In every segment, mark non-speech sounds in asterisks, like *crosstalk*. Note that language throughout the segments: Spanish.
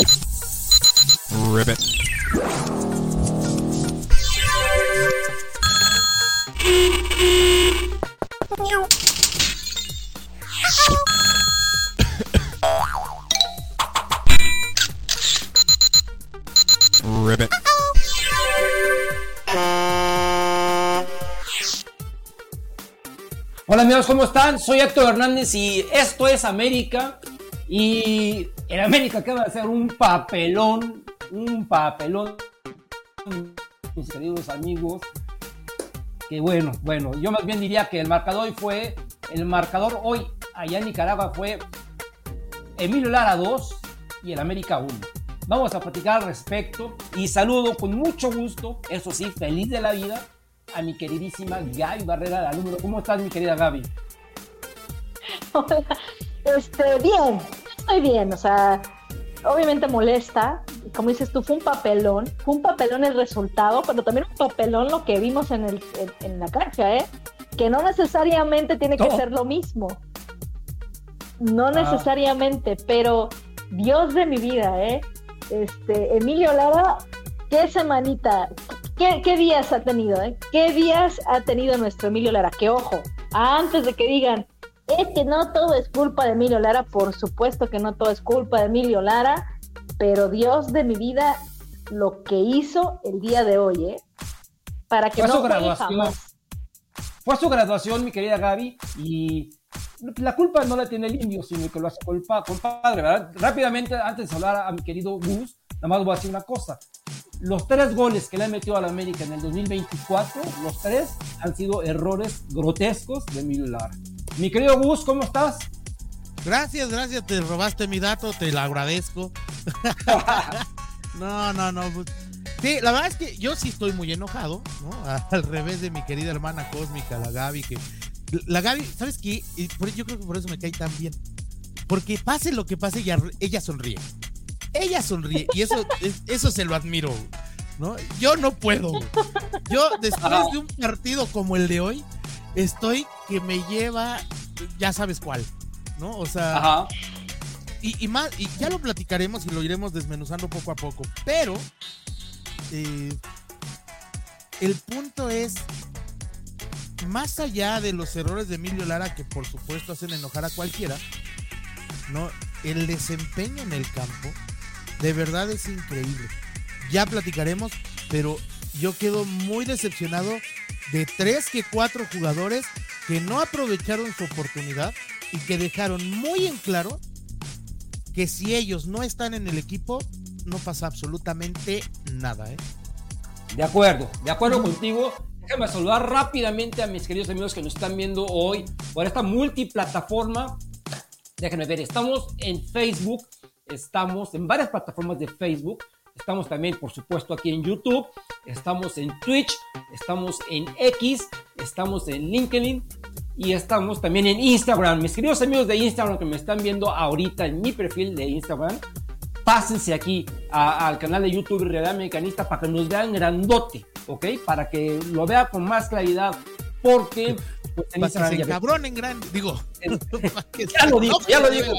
Ribbit. Ribbit. Hola amigos, ¿cómo están? Soy Héctor Hernández y esto es América. Y en América acaba de hacer un papelón, un papelón, mis queridos amigos. Que bueno, bueno, yo más bien diría que el marcador hoy fue, el marcador hoy allá en Nicaragua fue Emilio Lara 2 y el América 1. Vamos a platicar al respecto y saludo con mucho gusto, eso sí, feliz de la vida, a mi queridísima Gaby Barrera, la número. ¿Cómo estás, mi querida Gaby? *laughs* Hola, este, bien, estoy bien, o sea, obviamente molesta, como dices tú, fue un papelón, fue un papelón el resultado, pero también un papelón lo que vimos en, el, en, en la cancha, ¿eh? Que no necesariamente tiene que ser lo mismo, no Ah. necesariamente, pero Dios de mi vida, ¿eh? Este, Emilio Lara, qué semanita, qué, qué días ha tenido, ¿eh? ¿Qué días ha tenido nuestro Emilio Lara? Que ojo, antes de que digan, es que no todo es culpa de Emilio Lara, por supuesto que no todo es culpa de Emilio Lara, pero Dios de mi vida, lo que hizo el día de hoy, ¿eh? Para que Fue no su graduación. jamás. Fue su graduación, mi querida Gaby, y la culpa no la tiene el indio, sino que lo hace culpa, compadre, ¿verdad? Rápidamente, antes de hablar a, mi querido Gus, nada más voy a decir una cosa. Los tres goles que le ha metido a la América en el 2024, los tres han sido errores grotescos de Emilio Lara. Mi querido Gus, ¿cómo estás? Gracias, gracias, te robaste mi dato, te lo agradezco. *laughs* no, no, no. Sí, la verdad es que yo sí estoy muy enojado, ¿no? Al revés de mi querida hermana cósmica, la Gaby, que. La Gaby, ¿sabes qué? Yo creo que por eso me cae tan bien. Porque pase lo que pase, ella, ella sonríe. Ella sonríe. Y eso, *laughs* es- eso se lo admiro, ¿no? Yo no puedo. Yo, después de un partido como el de hoy, estoy que me lleva, ya sabes cuál, ¿no? O sea, Ajá. y, y más, y ya lo platicaremos y lo iremos desmenuzando poco a poco. Pero eh, el punto es, más allá de los errores de Emilio Lara, que por supuesto hacen enojar a cualquiera, ¿no? El desempeño en el campo de verdad es increíble. Ya platicaremos, pero yo quedo muy decepcionado de tres que cuatro jugadores que no aprovecharon su oportunidad y que dejaron muy en claro que si ellos no están en el equipo, no pasa absolutamente nada, ¿eh? De acuerdo, de acuerdo contigo. Déjame saludar rápidamente a mis queridos amigos que nos están viendo hoy por esta multiplataforma. Déjenme ver, estamos en Facebook, estamos en varias plataformas de Facebook, estamos también, por supuesto, aquí en YouTube, estamos en Twitch, estamos en X, estamos en LinkedIn y estamos también en Instagram. Mis queridos amigos de Instagram que me están viendo ahorita en mi perfil de Instagram, pásense aquí al canal de YouTube Realidad Americanista para que nos vean grandote, ¿ok? Para que lo vea con más claridad, porque pues, en Para *laughs* que Instagram se ya, ves- encabronen grande, digo. ya lo *laughs* dijo, ya lo dijo,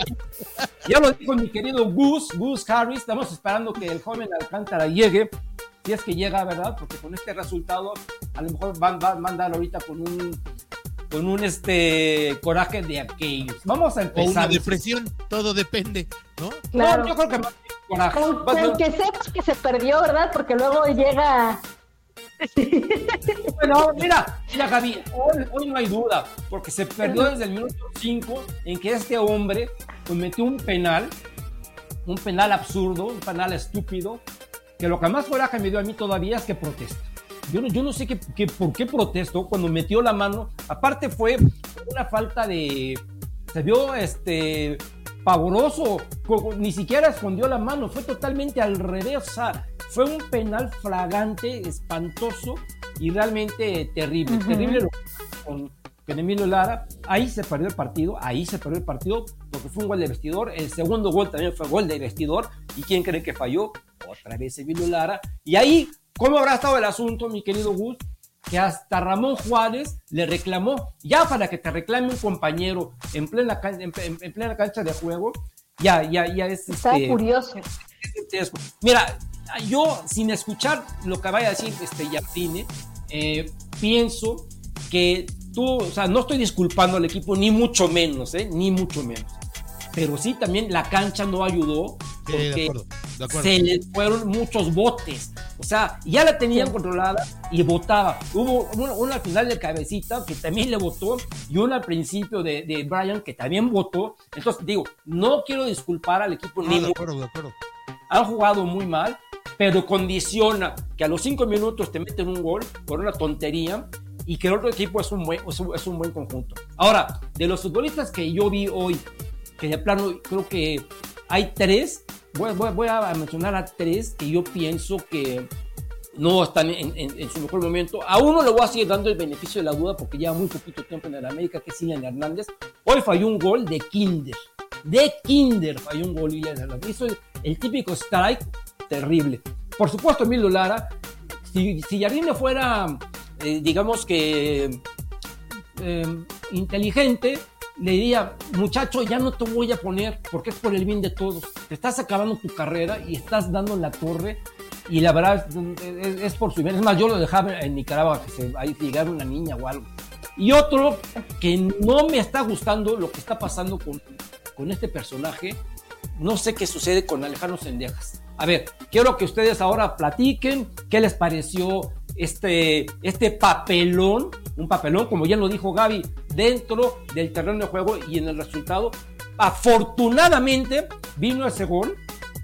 ya lo dijo mi querido Gus, Gus Harris, estamos esperando que el joven Alcántara llegue, si es que llega, ¿verdad? Porque con este resultado a lo mejor van, van a mandar ahorita con un con un este coraje de aquellos. Vamos a O empezar. una depresión, todo depende, ¿no? Claro. No, yo creo que más coraje. Con, con que sepas que se perdió, ¿verdad? Porque luego llega. *laughs* Bueno, mira, mira Gaby, hoy, hoy no hay duda, porque se perdió desde el minuto 5 en que este hombre cometió un penal, un penal absurdo, un penal estúpido, que lo que más coraje me dio a mí todavía es que protesta. Yo no, yo no sé qué, qué- por qué protestó cuando metió la mano. Aparte fue una falta de... Se vio este pavoroso, ni siquiera escondió la mano, fue totalmente al revés. O sea, fue un penal fragante, espantoso y realmente terrible. Ujú. Terrible lo con, con Emilio Lara. Ahí se perdió el partido, ahí se perdió el partido porque fue un gol de vestidor. El segundo gol también fue gol de vestidor. ¿Y quién cree que falló? Otra vez Emilio Lara. Y ahí, ¿cómo habrá estado el asunto, mi querido Gus? Que hasta Ramón Juárez le reclamó, ya para que te reclame un compañero en plena, can- en, en- en plena cancha de juego, ya, ya, ya es Estaba este, curioso. es Mira, yo sin escuchar lo que vaya a decir este Yatine, eh, pienso que tú, o sea, no estoy disculpando al equipo, ni mucho menos, ¿eh? Ni mucho menos. Pero sí, también la cancha no ayudó porque se les fueron muchos botes. O sea, ya la tenían controlada y votaba. Hubo una, al final de cabecita que también le votó y una al principio de, de Brian que también votó. Entonces, digo, no quiero disculpar al equipo. ni de acuerdo, de acuerdo. Han jugado muy mal, pero condiciona que a los cinco minutos te meten un gol por una tontería y que el otro equipo es un buen, es un buen conjunto. Ahora, de los futbolistas que yo vi hoy, que de plano creo que hay tres, voy, a mencionar a tres que yo pienso que no están en, su mejor momento. A uno le voy a seguir dando el beneficio de la duda porque lleva muy poquito tiempo en el América, que es Ilan Hernández. Hoy falló un gol de Kinder. De Kinder falló un gol Ilan Hernández. Hizo el, típico strike terrible. Por supuesto, Emilio Lara, si, si Jardine fuera eh, digamos que, eh, inteligente, le diría, muchacho, ya no te voy a poner porque es por el bien de todos. Te estás acabando tu carrera y estás dando la torre y la verdad es, por su bien. Es más, yo lo dejaba en Nicaragua, que se, ahí llegara una niña o algo. Y otro que no me está gustando lo que está pasando con, con este personaje, no sé qué sucede con Alejandro Sendejas. A ver, quiero que ustedes ahora platiquen qué les pareció este, este papelón, un papelón, como ya lo dijo Gaby, dentro del terreno de juego y en el resultado. Afortunadamente vino ese gol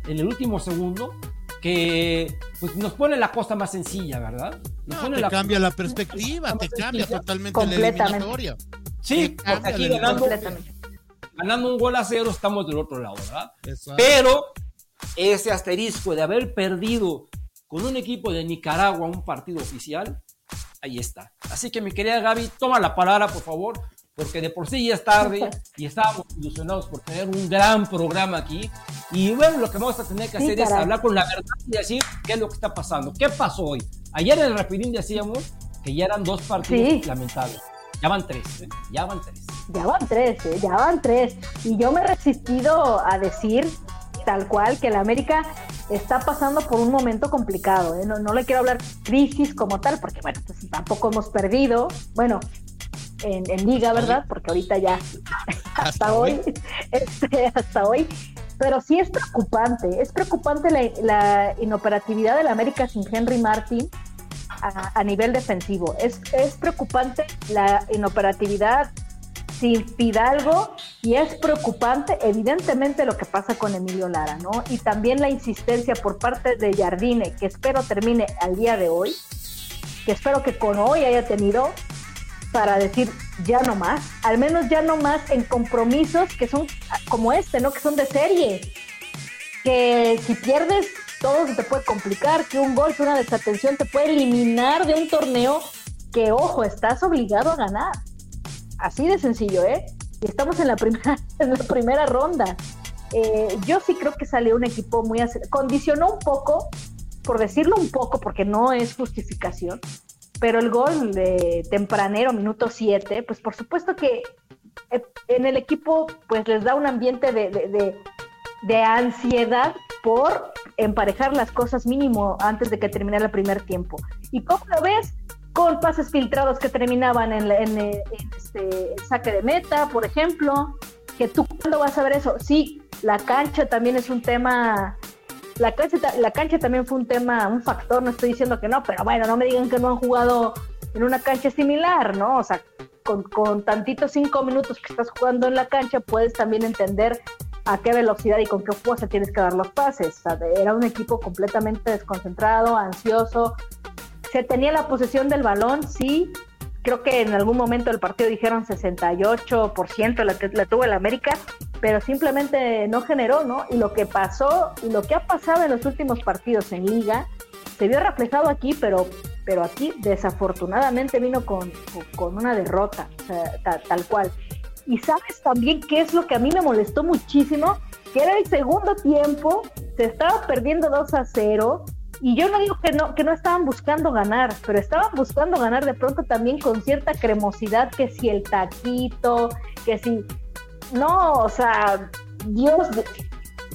en el último segundo que pues, nos pone la cosa más sencilla, ¿verdad? Nos te la cambia la perspectiva, te cambia totalmente la eliminatoria. Sí, porque aquí ganando, ganando, un gol a cero estamos del otro lado, ¿verdad? Pero ese asterisco de haber perdido con un equipo de Nicaragua, un partido oficial, ahí está. Así que mi querida Gaby, toma la palabra, por favor, porque de por sí ya es tarde y estábamos ilusionados por tener un gran programa aquí. Y bueno, lo que vamos a tener que hacer es hablar con la verdad y decir qué es lo que está pasando. ¿Qué pasó hoy? Ayer en el Rapidín decíamos que ya eran dos partidos lamentables. Ya van tres, ¿eh? ya van tres. Ya van tres, ¿eh? ya van tres. Y yo me he resistido a decir tal cual que la América está pasando por un momento complicado. ¿eh? No, le quiero hablar crisis como tal, porque bueno, pues tampoco hemos perdido, bueno, en, liga, ¿verdad? Porque ahorita ya, *laughs* hasta, hoy, *laughs* este, hasta hoy. Pero sí es preocupante, es preocupante la, inoperatividad de la América sin Henry Martin a, a nivel defensivo. Es, es preocupante la inoperatividad sin Fidalgo y es preocupante evidentemente lo que pasa con Emilio Lara, ¿no? Y también la insistencia por parte de Jardine, que espero termine al día de hoy, que espero que con hoy haya tenido para decir ya no más, al menos ya no más en compromisos que son como este, ¿no? Que son de serie, que si pierdes todo se te puede complicar, que un golpe, una desatención te puede eliminar de un torneo que, ojo, estás obligado a ganar. Así de sencillo, ¿eh? Y estamos en la primera, *laughs* en la primera ronda. Eh, yo sí creo que salió un equipo muy... Condicionó un poco, por decirlo un poco, porque no es justificación, pero el gol de tempranero, minuto 7, pues por supuesto que eh, en el equipo pues les da un ambiente de, de, de, ansiedad por emparejar las cosas mínimo antes de que termine el primer tiempo. ¿Y cómo lo ves? Con pases filtrados que terminaban en, este, el saque de meta, por ejemplo, que tú cuándo vas a ver eso. Sí, la cancha también es un tema, la cancha, la cancha también fue un tema, un factor, no estoy diciendo que no, pero bueno, no me digan que no han jugado en una cancha similar, ¿no? O sea, con, tantitos cinco minutos que estás jugando en la cancha, puedes también entender a qué velocidad y con qué fuerza tienes que dar los pases. Era un equipo completamente desconcentrado, ansioso, se tenía la posesión del balón, sí. Creo que en algún momento del partido dijeron 68% la, la tuvo el América, pero simplemente no generó, ¿no? Y lo que pasó y lo que ha pasado en los últimos partidos en liga se vio reflejado aquí, pero, pero aquí desafortunadamente vino con, con una derrota, o sea, tal cual. Y sabes también qué es lo que a mí me molestó muchísimo, que era el segundo tiempo, se estaba perdiendo 2 a 0, y yo no digo que no, que no estaban buscando ganar, pero estaban buscando ganar de pronto también con cierta cremosidad, que si el taquito, que si... No, o sea, Dios,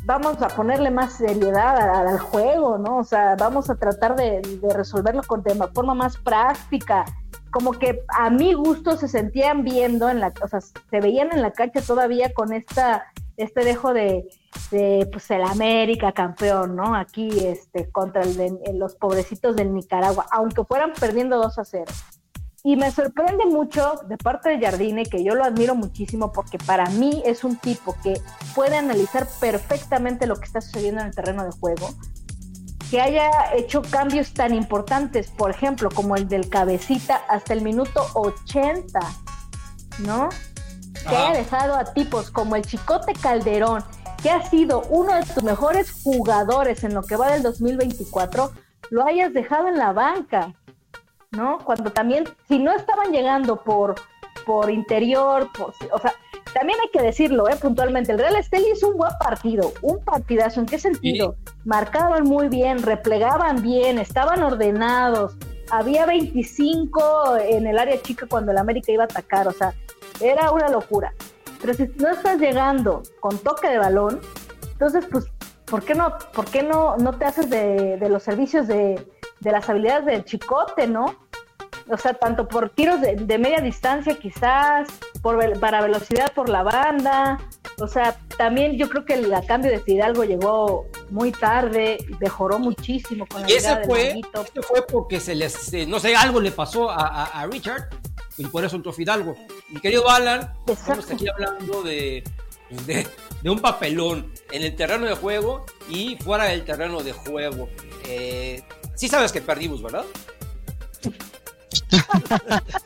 vamos a ponerle más seriedad al, juego, ¿no? O sea, vamos a tratar de, de resolverlo con, de forma más práctica. Como que a mi gusto se sentían viendo, en la, o sea, se veían en la cancha todavía con esta este dejo de, de pues el América campeón, ¿no? Aquí este contra de, los pobrecitos del Nicaragua, aunque fueran perdiendo 2 a 0. Y me sorprende mucho de parte de Jardine, que yo lo admiro muchísimo porque para mí es un tipo que puede analizar perfectamente lo que está sucediendo en el terreno de juego, que haya hecho cambios tan importantes, por ejemplo, como el del cabecita hasta el minuto 80, ¿no? Que haya dejado a tipos como el Chicote Calderón, que ha sido uno de tus mejores jugadores en lo que va del 2024, lo hayas dejado en la banca. ¿no? Cuando también, si no estaban llegando por, por interior, por, o sea, también hay que decirlo, ¿eh? puntualmente, el Real Estelí hizo un buen partido, un partidazo, ¿en qué sentido? Marcaban muy bien, replegaban bien, estaban ordenados, había 25 en el área chica cuando el América iba a atacar, o sea, era una locura. Pero si no estás llegando con toque de balón, entonces, pues, ¿por qué no, por qué no, no te haces de, de los servicios de, de las habilidades del chicote, ¿no? O sea, tanto por tiros de, de media distancia quizás, por, para velocidad por la banda. O sea, también yo creo que el cambio de Fidalgo llegó muy tarde, mejoró muchísimo con la Y ese fue, ese fue porque se les, eh, no sé, algo le pasó a, a- a Richard y por eso entró Fidalgo. Mi querido Alan, estamos aquí hablando de, pues, de, de un papelón en el terreno de juego y fuera del terreno de juego. Eh, sí sabes que perdimos, ¿verdad? *laughs*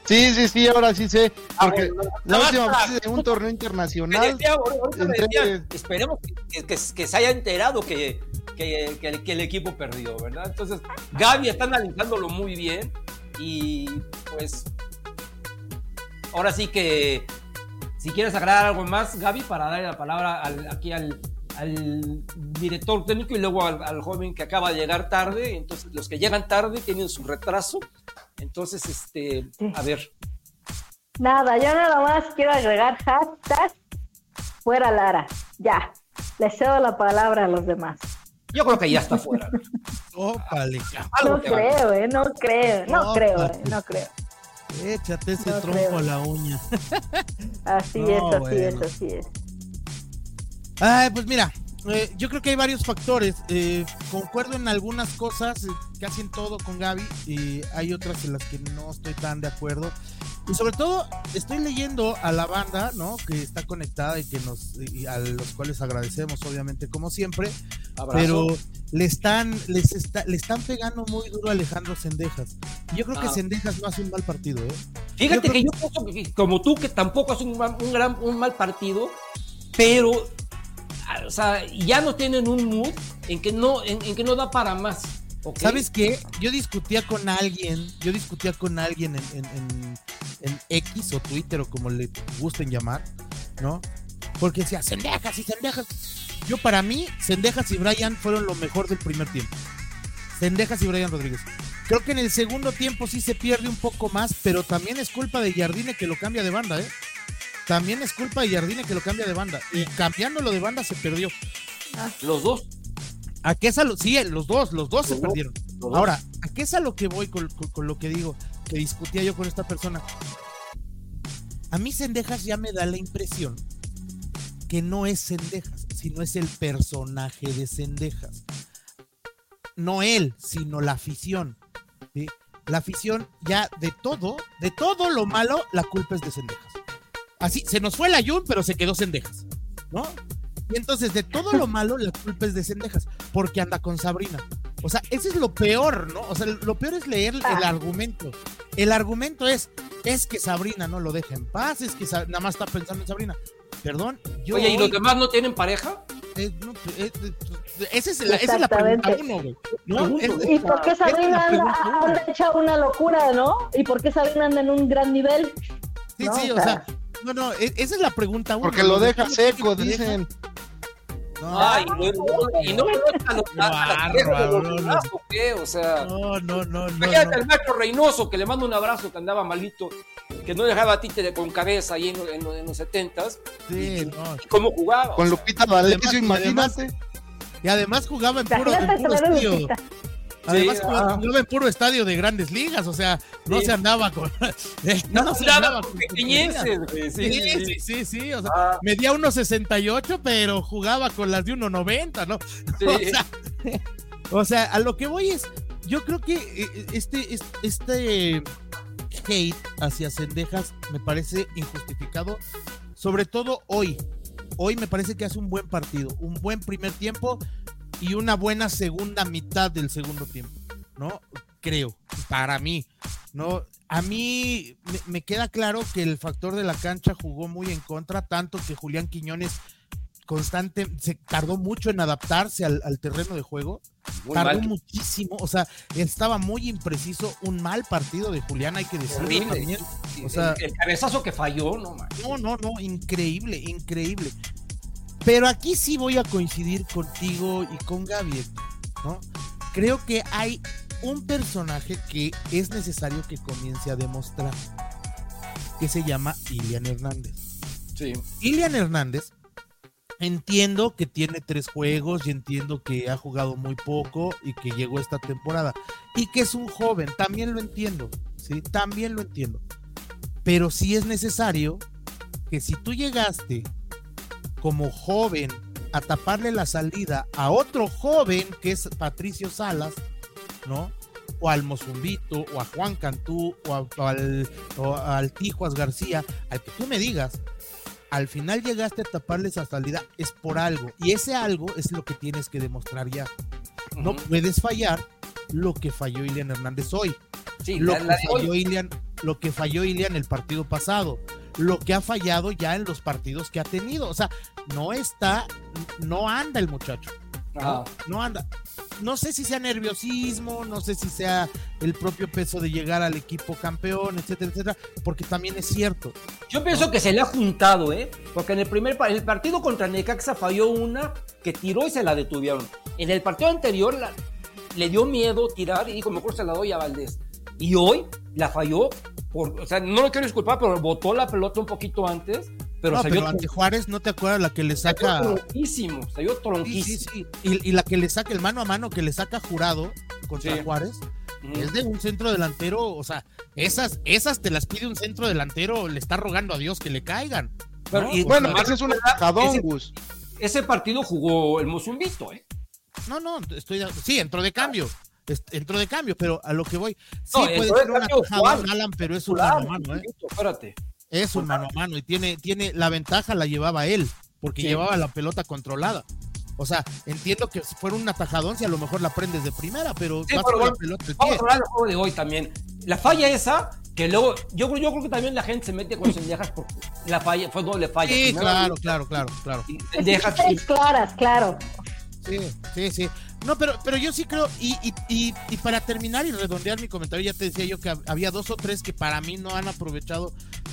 Sí, sí, sí, ahora sí sé. Porque bueno, la última vez en un torneo internacional. decía, Entre- decía, esperemos que, que- que se haya enterado que, que- que el- que el equipo perdió, ¿verdad? Entonces, Gaby está analizándolo muy bien y pues ahora sí que si quieres agregar algo más, Gaby, para darle la palabra al- aquí al, al director técnico y luego al, al joven que acaba de llegar tarde. Entonces, los que llegan tarde tienen su retraso. Entonces, este, a ver, Nada, yo nada más quiero agregar hashtag fuera Lara. Ya, le cedo la palabra a los demás. yo creo que ya está fuera. *laughs* Ópale, No creo, eh, no creo, no creo, eh, no creo. Échate ese No tronco creo. a la uña. *laughs* Así No, es, así bueno. es, así es. Ay, pues mira, eh, yo creo que hay varios factores. Eh, concuerdo en algunas cosas, eh, casi en todo con Gaby, y hay otras en las que no estoy tan de acuerdo. Y sobre todo, estoy leyendo a la banda, ¿no? Que está conectada y que nos, y a los cuales agradecemos, obviamente, como siempre. Abrazo. Pero le están, les está, le están pegando muy duro a Alejandro Sendejas. Yo creo que Ah. Sendejas no hace un mal partido, ¿eh? Fíjate Yo que yo pienso que, como tú, que tampoco hace un, mal- un gran, un mal partido, pero ah, o sea, ya no tienen un mood en que no, en, en que no da para más. ¿Sabes qué? Yo discutía con alguien, yo discutía con alguien en, en- en- en X o Twitter o como le gusten llamar, ¿no? Porque decía, Sendejas y Sendejas. Yo para mí, Sendejas y Brian fueron lo mejor del primer tiempo. Sendejas y Brian Rodríguez. Creo que en el segundo tiempo sí se pierde un poco más, pero también es culpa de Jardine que lo cambia de banda, ¿eh? También es culpa de Jardine que lo cambia de banda. Y cambiándolo de banda se perdió. Los dos. ¿A qué es a lo- Sí, los dos, los dos se dos. perdieron. dos. Ahora, ¿a qué es a lo que voy con, con- con lo que digo? Que discutía yo con esta persona. A mí Sendejas ya me da la impresión que no es Sendejas, sino es el personaje de Sendejas. No él, sino la afición. ¿sí? La afición ya de todo, de todo lo malo, la culpa es de Sendejas. Así, se nos fue la Jun, pero se quedó Sendejas, ¿no? Y entonces, de todo lo malo, la culpa es de Sendejas, porque anda con Sabrina. O sea, eso es lo peor, ¿no? O sea, lo peor es leer el Ah. argumento. El argumento es, es que Sabrina no lo deja en paz, es que nada más está pensando en Sabrina. Perdón, yo... Oye, ¿y los demás no tienen pareja? eh, no, eh, eh, esa, es la, esa es la pregunta Exactamente. uno, güey. ¿no? Es- ¿Y por qué Sabrina anda, anda hecha una locura, no? ¿Y por qué Sabrina anda en un gran nivel? sí, no, sí, o o sea, no, no, e- esa es la pregunta uno. Porque lo deja seco, dicen. No, Ay, no, no, y no a a ¿o qué? O sea, no, no, no, imagínate no. al maestro Reynoso, que le mando un abrazo, que andaba malito. que no dejaba títere con cabeza ahí en, en- en los 70s. Sí, no. ¿Y cómo jugaba? Con Lupita Además- imagínate. Y además jugaba en puro, en Imagínate puro tener estadio. Lupita. Además ah. jugaba en puro estadio de grandes ligas, o sea, no Sí. se andaba con. *laughs* eh, no, no se andaba con pequeñeces, güey. Sí, Sí, sí, sí, sí, sí, o sea, Ah. medía 1.68, pero jugaba con las de 1.90, ¿no? *laughs* O sea, o sea, a lo que voy es, yo creo que eh, este, es- este hate hacia Cendejas me parece injustificado, sobre todo hoy. Hoy me parece que hace un buen partido, un buen primer tiempo y una buena segunda mitad del segundo tiempo, ¿no? Creo, para mí, ¿no? A mí me, me queda claro que el factor de la cancha jugó muy en contra, tanto que Julián Quiñones constante, se tardó mucho en adaptarse al, al terreno de juego, Muy tardó mal. muchísimo, o sea, estaba muy impreciso, un mal partido de Julián, hay que decirlo Horrible. o sea- el, el cabezazo que falló, no, man. No, no, no, increíble, increíble. Pero aquí sí voy a coincidir contigo y con Gaby, ¿no? Creo que hay un personaje que es necesario que comience a demostrar, que se llama Ilian Hernández. Sí. Ilian Hernández, entiendo que tiene tres juegos y entiendo que ha jugado muy poco y que llegó esta temporada y que es un joven, también lo entiendo, sí, también lo entiendo. Pero sí es necesario que si tú llegaste como joven a taparle la salida a otro joven que es Patricio Salas, ¿no? O al Mozumbito, o a Juan Cantú, o, a- o al, o al Tijuas García, al que tú me digas, al final llegaste a taparle esa salida, es por algo. Y ese algo es lo que tienes que demostrar ya. No puedes fallar lo que falló Ilian Hernández hoy. Sí, Lo la- que, la falló Ilian, lo que falló Ilian el partido pasado. Lo que ha fallado ya en los partidos que ha tenido. O sea, no está, no anda el muchacho. Ajá. No anda. No sé si sea nerviosismo, no sé si sea el propio peso de llegar al equipo campeón, etcétera, etcétera, porque también es cierto. Yo pienso que se le ha juntado, ¿eh? Porque en el primer el partido contra Necaxa falló una que tiró y se la detuvieron. En el partido anterior la- le dio miedo tirar y dijo, mejor se la doy a Valdés. Y hoy la falló, por, o sea, no lo quiero disculpar, pero botó la pelota un poquito antes, pero no, pero ante Juárez, ¿no te acuerdas la que le saca? tronquísimo, Sí, sí, tronquísimo. sí. Y, y la que le saca el mano a mano que le saca jurado contra. Juárez es de un centro delantero, o sea, esas, esas te las pide un centro delantero, le está rogando a Dios que le caigan. Pero- ¿no? y- O Bueno, ese es un atajadón, ese- Gus. Ese partido jugó el Mozumbito, ¿eh? no, no, estoy sí, entró de cambio. Est- Entró de cambio, pero a lo que voy, sí No, puede ser un cambio atajadón, Juan. Alan, pero es un Claro, mano a mano, ¿eh? Espérate. Es un mano a mano y tiene, tiene la ventaja la llevaba él, porque Sí. llevaba la pelota controlada. O sea, entiendo que si fuera un atajadón, si a lo mejor la prendes de primera, pero Sí, vas pero la pelota Vamos pie. a hablar del juego de hoy también. La falla esa, que luego, yo, creo- yo creo que también la gente se mete con Sendejas porque la falla, fue doble falla. Sí, claro, claro, claro, claro. y- Seis *laughs* claras, claro. Sí, sí, sí. No, pero, pero yo sí creo, y, y, y, y para terminar y redondear mi comentario, ya te decía yo que hab- había dos o tres que para mí no han aprovechado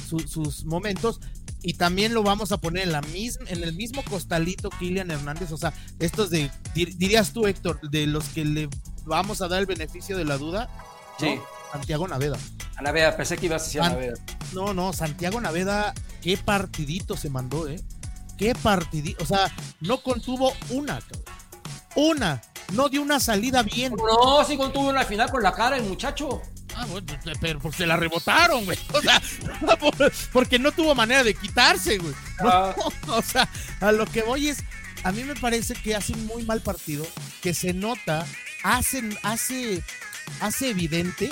su- sus momentos. Y también lo vamos a poner en la misma, en el mismo costalito Kylian Hernández. O sea, estos de, dir- dirías tú, Héctor, de los que le vamos a dar el beneficio de la duda. ¿no? Sí. Santiago Naveda. Ana Bea, pensé que ibas a decir Ana An- Bea. No, no, Santiago Naveda, qué partidito se mandó, ¿eh? Qué partidito. O sea, no contuvo una, cabrón. Una. No dio una salida bien. No, sí contuvo una final con la cara el muchacho. Ah, bueno, pero pues se la rebotaron, güey. *laughs* O sea, por- porque no tuvo manera de quitarse, güey. No, Ah. *laughs* o sea, a lo que voy es, a mí me parece que hace un muy mal partido, que se nota, hace, hace, hace evidente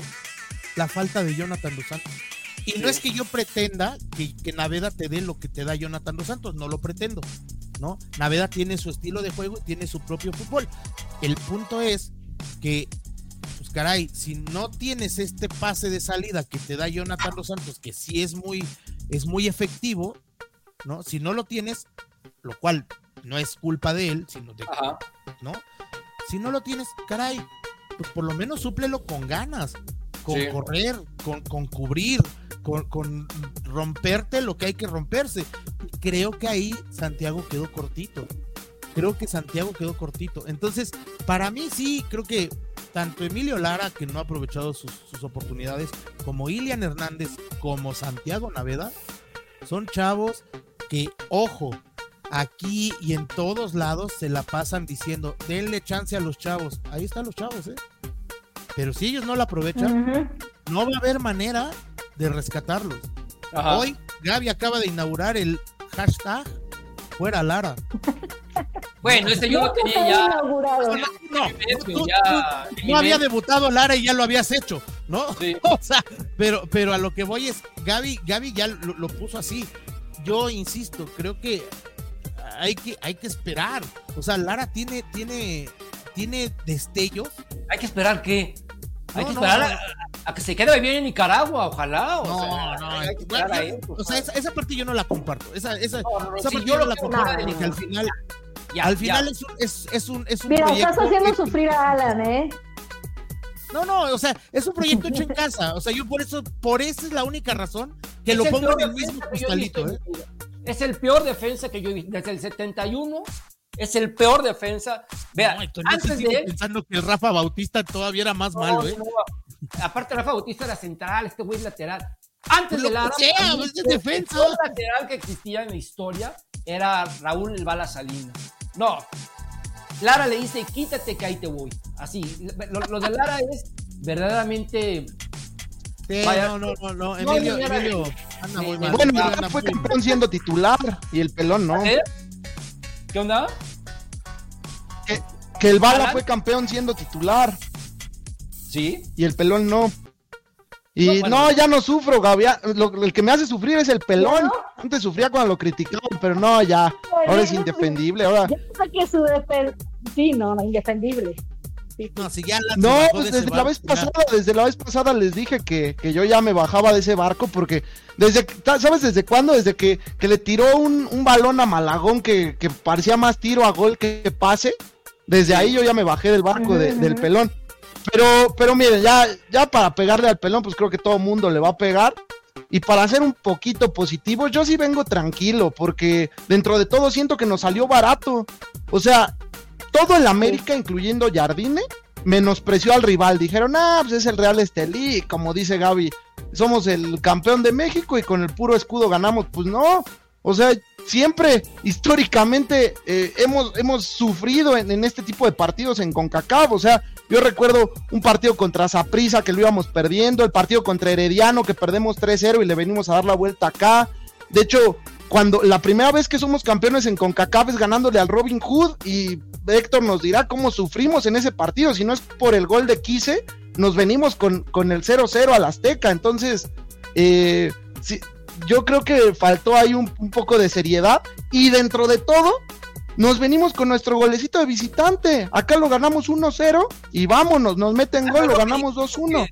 la falta de Jonathan Dos Santos. Y no es que yo pretenda que, que Naveda te dé lo que te da Jonathan Dos Santos, no lo pretendo, ¿no? Naveda tiene su estilo de juego y tiene su propio fútbol. El punto es que, pues caray, si no tienes este pase de salida que te da Jonathan Dos Santos, que sí es muy, es muy efectivo, ¿no? Si no lo tienes, lo cual no es culpa de él, sino de, Ajá. ¿no? Si no lo tienes, caray, pues por lo menos súplelo con ganas, con Sí. correr, con, con cubrir, con, con romperte lo que hay que romperse. Creo que ahí Santiago quedó cortito. Creo que Santiago quedó cortito. Entonces, para mí sí, creo que tanto Emilio Lara, que no ha aprovechado sus, sus oportunidades, como Ilian Hernández, como Santiago Naveda, son chavos que, ojo, aquí y en todos lados se la pasan diciendo, denle chance a los chavos. Ahí están los chavos, ¿eh? Pero si ellos no la aprovechan, no va a haber manera de rescatarlos. Ajá. Hoy Gaby acaba de inaugurar el hashtag fuera Lara. Bueno, este yo lo No, tenía ya. inaugurado. No, tú- ya- no había debutado Lara y ya lo habías hecho, ¿no? Sí. *laughs* O sea, pero, pero a lo que voy es, Gaby, Gaby ya lo, lo puso así. Yo insisto, creo que hay que, hay que esperar. O sea, Lara tiene, tiene, tiene destellos. Hay que esperar que. Hay No, que esperar no. A, a que se quede bien en Nicaragua, ojalá. O No, sea, no, hay que bueno, esperar a yo- eso. o sea, esa, esa parte yo no la comparto. Esa, esa, No, no, esa sí, parte yo no lo la quiero comparto. Porque al final, Ya, al ya. final es, un, es, es un, es un Mira, proyecto. estás haciendo hecho- sufrir a Alan, ¿eh? No, no, o sea, es un proyecto hecho en casa. O sea, yo por eso, por esa es la única razón que Es lo pongo en el mismo costalito, ¿eh? Es el peor defensa que yo he visto. Desde el 71 es el peor defensa. Vea, No, Héctor, antes de él. pensando que el Rafa Bautista todavía era más no, malo, ¿eh? no, aparte, Rafa Bautista era central, este güey es lateral. Antes Lo de Lara, sea, pues, es el defensa. peor lateral que existía en la historia era Raúl El Bala Salinas. No. Lara le dice, quítate que ahí te voy. Así. Lo, lo de Lara es verdaderamente. Sí, Vaya. no, no, no, no, Emilio, Emilio anda muy mal. Bueno, anda fue campeón siendo titular y el pelón no. ¿Eh? ¿Qué onda? Que, que el Bala Alan. fue campeón siendo titular Sí. y el pelón no. Y No, bueno. no, ya no sufro, lo- el que me hace sufrir es el pelón. ¿No? Antes sufría cuando lo criticaban, pero no, ya. Ahora es indefendible. Ahora, Ya sé que su defensa. Sí, no, no, indefendible. No, si ya pues desde la barco, vez pasada, desde la vez pasada les dije que, que yo ya me bajaba de ese barco porque desde, ¿sabes desde cuándo? Desde que, que le tiró un, un balón a Malagón que, que parecía más tiro a gol que, pase. Desde ahí yo ya me bajé del barco de- del pelón. Pero, pero miren, ya, ya para pegarle al pelón, pues creo que todo mundo le va a pegar. Y para ser un poquito positivo, yo sí vengo tranquilo, porque dentro de todo siento que nos salió barato. O sea, todo el América, incluyendo Jardine, menospreció al rival. Dijeron, ah, pues es el Real Estelí, como dice Gaby, somos el campeón de México y con el puro escudo ganamos. Pues no, o sea, siempre históricamente eh, hemos, hemos sufrido en, en este tipo de partidos en CONCACAF. O sea, yo recuerdo un partido contra Saprissa que lo íbamos perdiendo, el partido contra Herediano que perdemos 3-0 y le venimos a dar la vuelta acá. De hecho, cuando la primera vez que somos campeones en CONCACAF es ganándole al Robin Hood y Héctor nos dirá cómo sufrimos en ese partido. Si no es por el gol de Quise, nos venimos con, con el 0-0 al Azteca. Entonces, eh, sí, yo creo que faltó ahí un, un poco de seriedad. Y dentro de todo, nos venimos con nuestro golecito de visitante. Acá lo ganamos 1-0 y vámonos, nos meten gol, lo ganamos 2-1.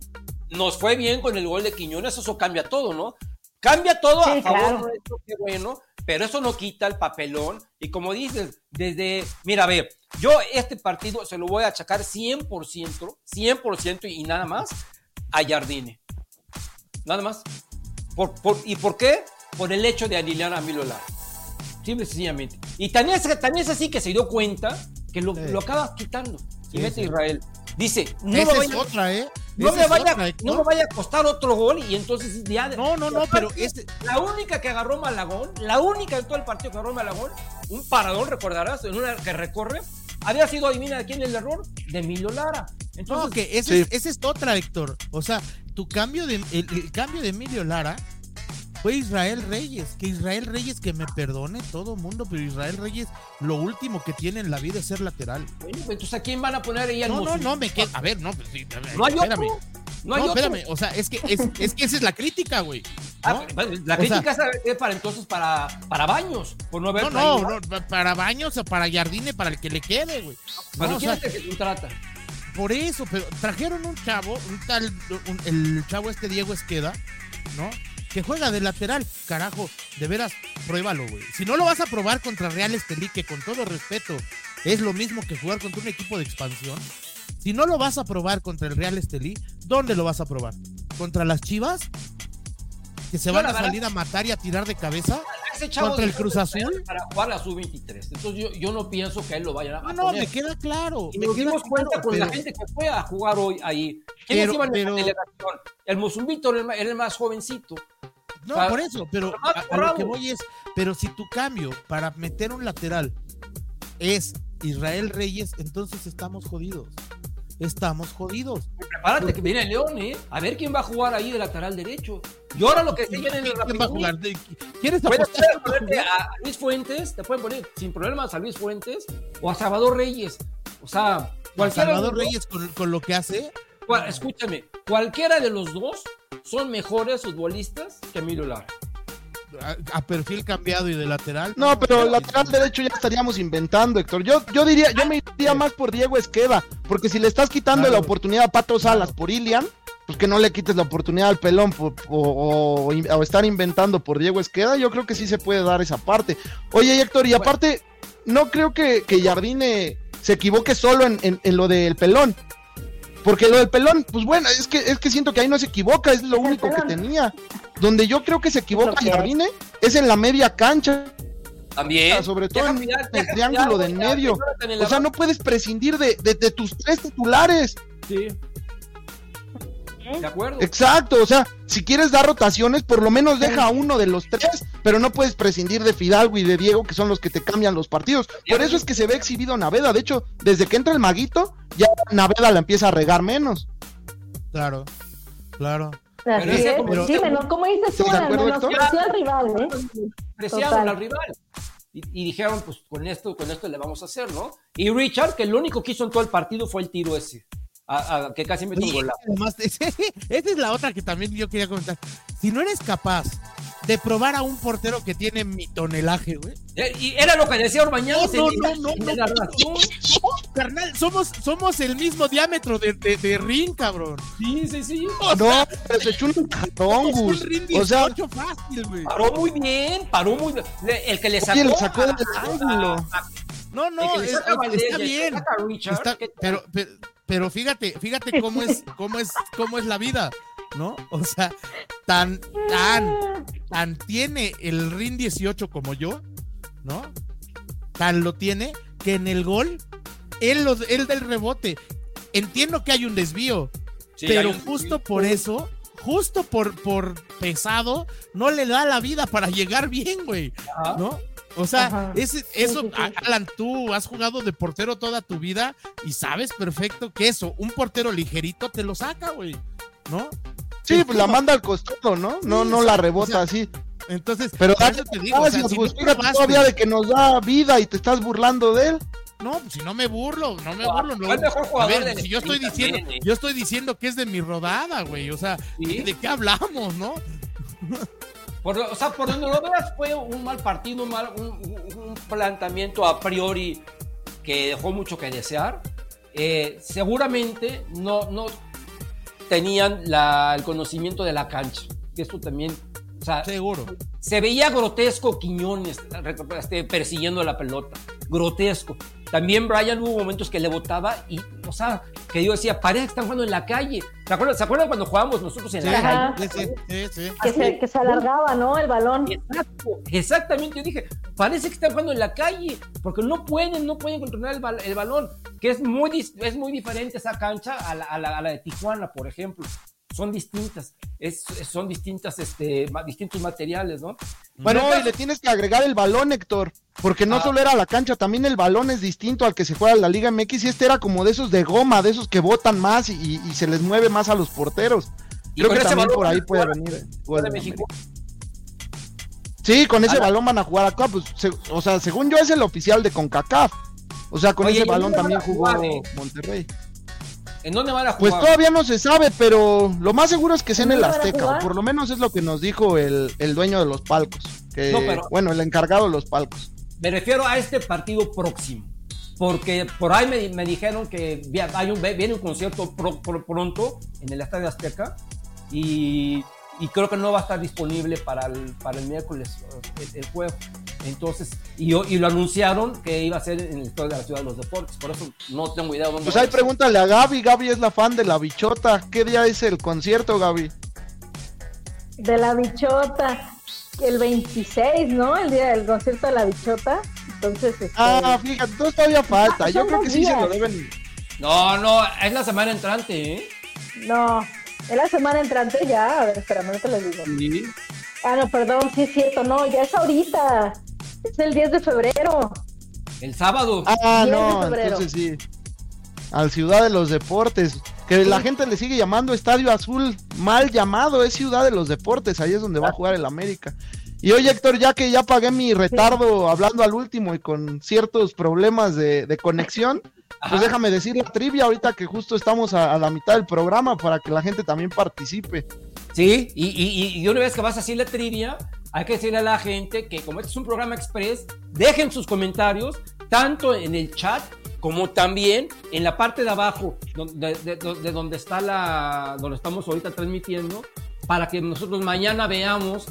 Nos fue bien con el gol de Quiñones, eso cambia todo, ¿no? Cambia todo a favor claro. nuestro, qué bueno, pero eso no quita el papelón. Y como dices, desde, mira, a ver, yo este partido se lo voy a achacar 100%, 100% y nada más a Jardine. Nada más. Por, por- ¿Y por qué? Por el hecho de aniliar a Milo Lara. Simple y sencillamente. Y también es, también es así que se dio cuenta que lo, Sí. lo acaba quitando. Y Sí, mete Israel. Dice, no Esa me es vaya- otra, ¿eh? no me, vaya, otra, no me vaya a costar otro gol y entonces ya... No, no, no, pero La única que agarró Malagón, la única en todo el partido que agarró Malagón, un paradón, recordarás, en una que recorre, había sido, adivina de quién el error, de Emilio Lara. Entonces, No, que esa Sí. es, otra, Héctor. O sea, tu cambio de el, el cambio de Emilio Lara fue Israel Reyes. Que Israel Reyes, que me perdone todo mundo, pero Israel Reyes, lo último que tiene en la vida es ser lateral. bueno, pues, entonces ¿a quién van a poner ahí al No, no, no, me queda. A ver, no, pues sí, a ver, No hay espérame. otro. No No, hay otro. espérame, o sea, es que, es, es que esa es la crítica, güey. Ah, ¿no? pues, la O sea- crítica es para entonces para, para Baños, por no haber No, traído- no, no, pa- para Baños o para Jardine, para el que le quede, güey. No, o ¿quién sea, es el que contrata? por eso, pero trajeron un chavo, un tal, un- el chavo este Diego Esqueda, ¿no? Que juega de lateral, carajo, de veras, pruébalo, güey. Si no lo vas a probar contra Real Estelí, que con todo respeto es lo mismo que jugar contra un equipo de expansión, si no lo vas a probar contra el Real Estelí, ¿dónde lo vas a probar? ¿Contra las Chivas? ¿Que se van la a salir a matar y a tirar de cabeza? contra el Cruz Azul. Para jugar a sub-23. Entonces yo, yo no pienso que él lo vayan a No, no, me queda claro. Y me nos queda dimos cuenta claro, con la gente que fue a jugar hoy ahí. ¿Quiénes Pero- iban en la delegación? El Mozumbito era el, más jovencito. No, Ah, por eso, pero a, a lo que voy es, pero si tu cambio para meter un lateral es Israel Reyes, entonces estamos jodidos. Estamos jodidos. Prepárate que viene León, ¿eh? A ver quién va a jugar ahí de lateral derecho. Y ahora lo que se viene en el ¿Quién va a jugar? ¿De- ¿Quieres apostar? puedes a Luis Fuentes, te pueden poner sin problemas a Luis Fuentes o a Salvador Reyes. O sea, cualquiera de Salvador los Reyes con, con lo que hace, cual- escúchame, cualquiera de los dos son mejores futbolistas que Emilio Lara. A, a perfil cambiado y de lateral. No, pero lateral derecho ya estaríamos inventando, Héctor. Yo, yo diría, yo me iría más por Diego Esqueda, porque si le estás quitando Claro. la oportunidad a Pato Salas por Ilian, pues que no le quites la oportunidad al pelón por- o, o- o estar inventando por Diego Esqueda, yo creo que sí se puede dar esa parte. Oye, Héctor, y aparte, no creo que, que Jardine se equivoque solo en, en- en lo del pelón. Porque lo del pelón, pues bueno, es que, es que siento que ahí no se equivoca, es lo único que tenía. Donde yo creo que se equivoca. Jardine es en la media cancha. También. sobre todo Deja en el deja triángulo cuidar, de en cuidar, medio. O sea, no puedes prescindir de, de- de tus tres titulares. Sí, ¿Eh? De acuerdo. Exacto, o sea, si quieres dar rotaciones, por lo menos deja a uno de los tres, pero no puedes prescindir de Fidalgo y de Diego, que son los que te cambian los partidos. Por eso es que se ve exhibido Naveda. De hecho, desde que entra el maguito, ya Naveda la empieza a regar menos. Claro, claro. Pero ese es. como- sí, menos, como dices tú, al rival, ¿eh? Al rival. Y, y dijeron, pues con esto, con esto le vamos a hacer, ¿no? Y Richard, que lo único que hizo en todo el partido fue el tiro ese. A- a- que casi mete un golazo. además, *laughs* esa es la otra que también yo quería comentar. Si no eres capaz de probar a un portero que tiene mi tonelaje, güey. Eh, Y era lo que decía Orbañanos No, no, no. Carnal, somos, somos el mismo diámetro de, de, de ring, cabrón. Sí, sí, sí. O No, sea, pero se echó un cartón, O sea, 18 fácil, güey. Paró muy bien, paró muy bien. El que le sacó. Oye, lo sacó del ángulo. No, no, está bien. saca a Richard, Está- ¿qué tal? pero, pero, fíjate, fíjate cómo es, cómo es, cómo es la vida, ¿no? O sea, tan, tan, tan tiene el RIN 18 como yo, ¿no? Tan lo tiene que en el gol, él, lo- él del rebote. Entiendo que hay un desvío, Sí, pero un- justo por eso, justo por, por pesado, no le da la vida para llegar bien, güey. Ajá. ¿no? O sea, ese- eso, sí, sí. Alan, tú has jugado de portero toda tu vida y sabes perfecto que eso, un portero ligerito te lo saca, güey, ¿no? Sí, pues la manda al costado, ¿no? No, no la rebota O sea, así. Entonces, Pero dale eso te digo, o sea, gracias, si no Fíjate probaste- todavía de que nos da vida y te estás burlando de él. No, pues si no me burlo, no me burlo, no. mejor A jugador ver, si yo estoy diciendo, también, ¿eh? yo estoy diciendo que es de mi rodada, güey, o sea, Sí. ¿de qué hablamos, no? Por, o sea, por donde lo veas fue un mal partido, un, mal, un, un- planteamiento a priori que dejó mucho que desear. Eh, seguramente no, no tenían la- el conocimiento de la cancha. Que esto también, o sea, Seguro. se veía grotesco Quiñones este, persiguiendo la pelota. Grotesco. También Brian hubo momentos que le botaba y, o sea, que yo decía, parece que están jugando en la calle. ¿Se acuerdan, ¿se acuerdan cuando jugábamos nosotros en Sí, la Ajá. calle? sí, sí, sí. Que se, que se alargaba, ¿no? El balón. Exacto, exactamente. Yo dije, parece que están jugando en la calle, porque no pueden, no pueden controlar el, bal- el balón, que es muy, dis- es muy diferente esa cancha a la, a la- a la de Tijuana, por ejemplo. Son distintas, es, son distintas, este, distintos materiales, ¿no? Bueno, no, y le tienes que agregar el balón, Héctor. Porque no Ah. solo era la cancha, también el balón es distinto al que se juega en la Liga MX. Y este era como de esos de goma, de esos que botan más y, y- y se les mueve más a los porteros. Y Creo que ese también balón por ahí puede jugar venir. México. Sí, con ese balón van a jugar acá. Pues, se- o sea, según yo es el oficial de CONCACAF. O sea, con Oye, ese ¿y balón también jugó jugar, eh? Monterrey. ¿En dónde van a Pues jugar? todavía no se sabe, pero lo más seguro es que sea en ¿En el Azteca. o Por lo menos es lo que nos dijo el, el dueño de los palcos. Que, No, pero- Bueno, el encargado de los palcos. Me refiero a este partido próximo. Porque por ahí me, me dijeron que vi- hay un, viene un concierto pro- pro- pronto en el Estadio Azteca y, y creo que no va a estar disponible para el, para el miércoles el, el juego. Entonces, y, yo- y lo anunciaron que iba a ser en el Estadio de la Ciudad de los Deportes. Por eso no tengo idea dónde Pues va a ahí pregúntale a Gaby. Gaby es la fan de la bichota. ¿Qué día es el concierto, Gaby? De la bichota. el 26, ¿no? El día del concierto de la bichota. Entonces, este, Ah, fíjate, entonces todavía falta. Ah, Yo son creo que sí se lo deben. No, no, es la semana entrante, ¿eh? no, es la semana entrante ya. A ver, espérame, no te lo digo. Sí. Ah, no, perdón, sí es cierto, no, ya es ahorita. Es el 10 de febrero. El sábado. Ah, 10 de no, entonces sí. Al Ciudad de los Deportes. Que la gente le sigue llamando Estadio Azul. Mal llamado, es Ciudad de los Deportes. Ahí es donde va a jugar el América. Y oye, Héctor, ya que ya pagué mi retardo hablando al último y con ciertos problemas de, de conexión, Ajá. pues déjame decir la trivia ahorita que justo estamos a, a la mitad del programa para que la gente también participe. Sí, y, y, y una vez que vas a hacer la trivia, hay que decirle a la gente que como este es un programa express, dejen sus comentarios tanto en el chat como también en la parte de abajo donde, de, de- de donde está la donde estamos ahorita transmitiendo para que nosotros mañana veamos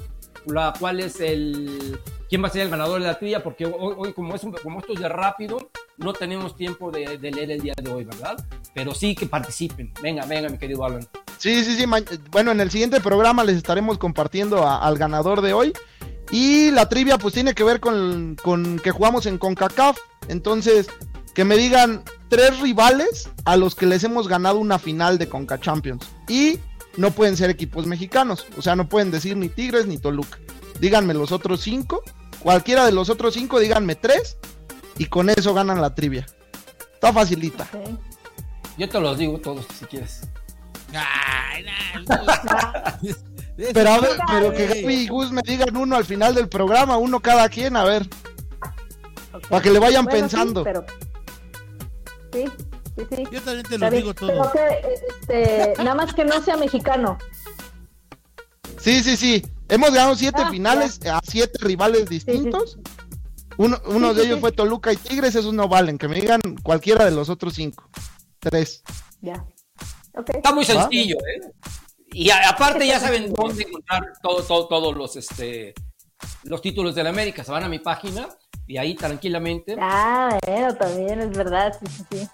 la cuál es el quién va a ser el ganador de la trivia porque hoy, como es un- como esto es de rápido no tenemos tiempo de, leer el día de hoy verdad pero sí que participen venga venga mi querido Alan Sí, sí, sí. Bueno, en el siguiente programa les estaremos compartiendo al ganador de hoy. Y la trivia pues tiene que ver con, con que jugamos en CONCACAF. Entonces, que me digan tres rivales a los que les hemos ganado una final de CONCA Champions. Y no pueden ser equipos mexicanos. O sea, no pueden decir ni Tigres ni Toluca. Díganme los otros cinco. Cualquiera de los otros cinco, díganme tres. Y con eso ganan la trivia. Está facilita. Yo te los digo todos si quieres Ay, *laughs* Pero a ver, pero que. Gaby y Gus me digan uno al final del programa, uno cada quien, a ver. Para que le vayan Bueno, pensando. Sí, pero... sí, sí, sí. Yo también te lo digo todo. que, este, nada más que no sea mexicano. Sí, sí, sí. Hemos ganado siete Ah, finales a siete rivales distintos. Uno, uno Sí, de ellos sí. fue Toluca y Tigres, esos no valen. Que me digan cualquiera de los otros cinco. Tres. Ya. Está muy sencillo, ¿eh? Y a- aparte ya saben dónde encontrar todo, todo- todos los, este, los títulos de la América. Se van a mi página y ahí tranquilamente. Ah, bueno, también es verdad, sí, sí, sí.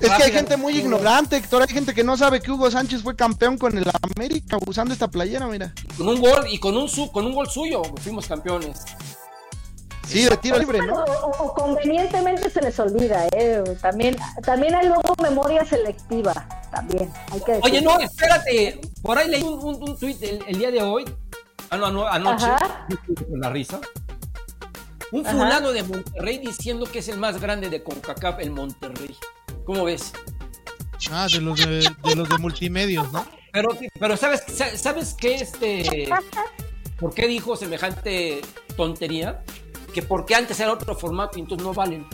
Es que hay gente muy ignorante, Héctor. Hay gente que no sabe que Hugo Sánchez fue campeón con el América usando esta playera, mira. Con un gol y con un, su, con un gol suyo fuimos campeones. Sí, de tiro libre, O, ¿no? o- o convenientemente se les olvida, ¿eh? También, también hay luego memoria selectiva, también. Hay que Oye, no, espérate. Por ahí leí un, un, un tuit el, el día de hoy. Ah, no, ano- anoche. Con la risa. Un Ajá. fulano de Monterrey diciendo que es el más grande de CONCACAF, el Monterrey. ¿Cómo ves? Ah, de los de, de los de multimedios, ¿no? Pero, pero ¿sabes, sa- ¿sabes qué este? ¿Por qué dijo semejante tontería? Que porque antes era otro formato y entonces no valen.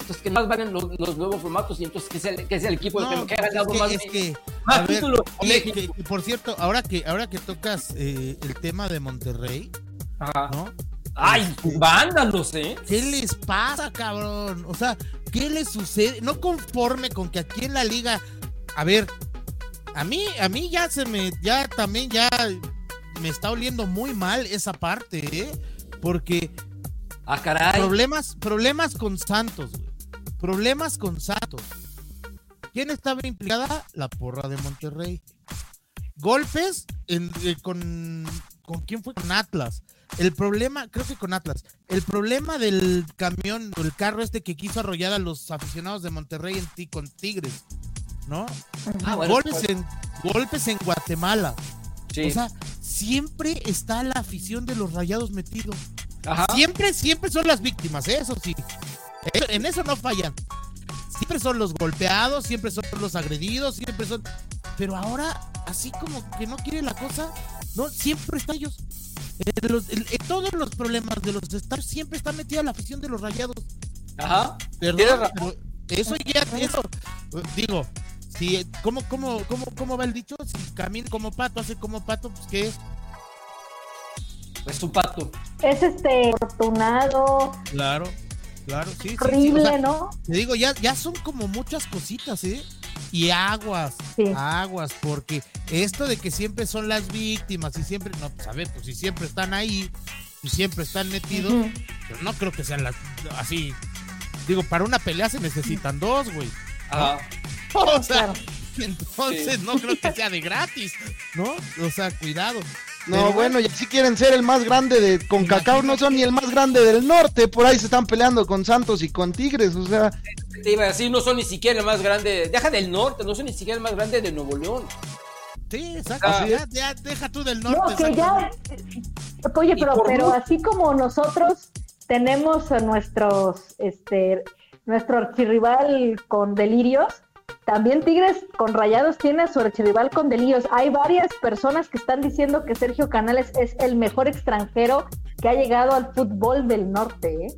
Entonces que más valen los, los nuevos formatos y entonces que es el, que es el equipo No, que, ha es ganado que- más, es que, más a ver, títulos. oye, México. que- que por cierto, ahora que ahora que tocas eh, el tema de Monterrey, Ajá. ¿no? Ay, vándalos, ¿eh? ¿Qué les pasa, cabrón? O sea, ¿qué les sucede? No conforme con que aquí en la liga, a ver, a mí, a mí ya se me, ya también ya me está oliendo muy mal esa parte, ¿eh? Porque Ah, caray. problemas, problemas con Santos, güey. Problemas con Santos. ¿Quién estaba implicada? La porra de Monterrey. Golpes en- eh, con, con quién fue con Atlas. El problema, creo que con Atlas. El problema del camión, el carro este que quiso arrollar a los aficionados de Monterrey en ti con Tigres, ¿no? Ah, bueno, golpes pues, en golpes en Guatemala. sí. O sea, siempre está la afición de los Rayados metido. Ajá. Siempre, siempre son las víctimas, ¿eh? eso sí. Eso- en eso no fallan. Siempre son los golpeados, siempre son los agredidos, siempre son. Pero ahora, así como que no quiere la cosa, no, siempre están ellos. En, los- en- en todos los problemas de los stars siempre está metida la afición de los rayados. Ajá. Perdón, Tienes razón. pero eso ya, eso, digo, si, ¿cómo, cómo, cómo, ¿cómo va el dicho? Si camina como pato, hace como pato, pues ¿qué es? Es un pato. Es este afortunado, Claro, claro, sí, sí, sí, o horrible, sea, ¿no? Te digo, ya, ya son como muchas cositas, ¿eh? Y aguas, Sí. aguas, porque esto de que siempre son las víctimas y siempre, no, pues a ver, pues si siempre están ahí y siempre están metidos, pues no creo que sean las, así, digo, para una pelea se necesitan dos, güey. Ajá. *laughs* O sea, Claro. entonces Sí. no creo que sea de gratis, ¿no? O sea, cuidado. No, Pero bueno, y si quieren ser el más grande de con Cacao, no son ni el más grande del norte, por ahí se están peleando con Santos y con Tigres, o sea, Te iba a decir, no son ni siquiera el más grande, deja del norte, no son ni siquiera el más grande de Nuevo León. Sí, exacto. Ah. ya, ya deja tú del norte. No, que ya. Oye, pero, pero así como nosotros tenemos a nuestros, este, nuestro archirrival con delirios, también Tigres con Rayados tiene a su archirrival con delirios. Hay varias personas que están diciendo que Sergio Canales es el mejor extranjero que ha llegado al fútbol del norte. ¿eh?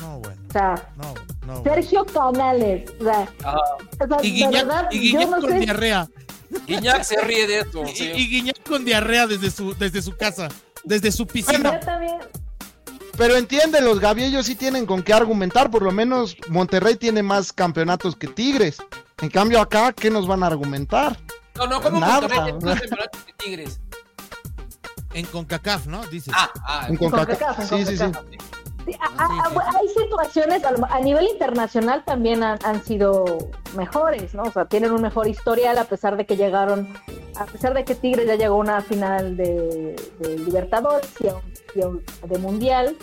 No, bueno. O sea, No, no. bueno. Sergio Canales. O sea, Ajá. o sea, Y Guiñac, verdad, y yo Guiñac no con sé. diarrea. Guiñac se ríe de esto. Y, sí. y Guiñac con diarrea desde su, desde su casa, desde su Yo piscina. también. pero entiende, los gaviellos sí tienen con qué argumentar, por lo menos Monterrey tiene más campeonatos que Tigres. En cambio acá, ¿qué nos van a argumentar? No, no, ¿cómo Nada. Monterrey tiene más campeonatos que Tigres? En CONCACAF, ¿no? Dices. Ah, ah, En Con CONCACAF. CONCACAF, en Sí, sí, sí. CONCACAF. Sí, a- Sí, a- sí, a- sí. hay situaciones a, nivel internacional también han, han sido mejores, ¿no? O sea, tienen un mejor historial a pesar de que llegaron, a pesar de que Tigres ya llegó a una final de, de Libertadores y, a un- y de Mundial,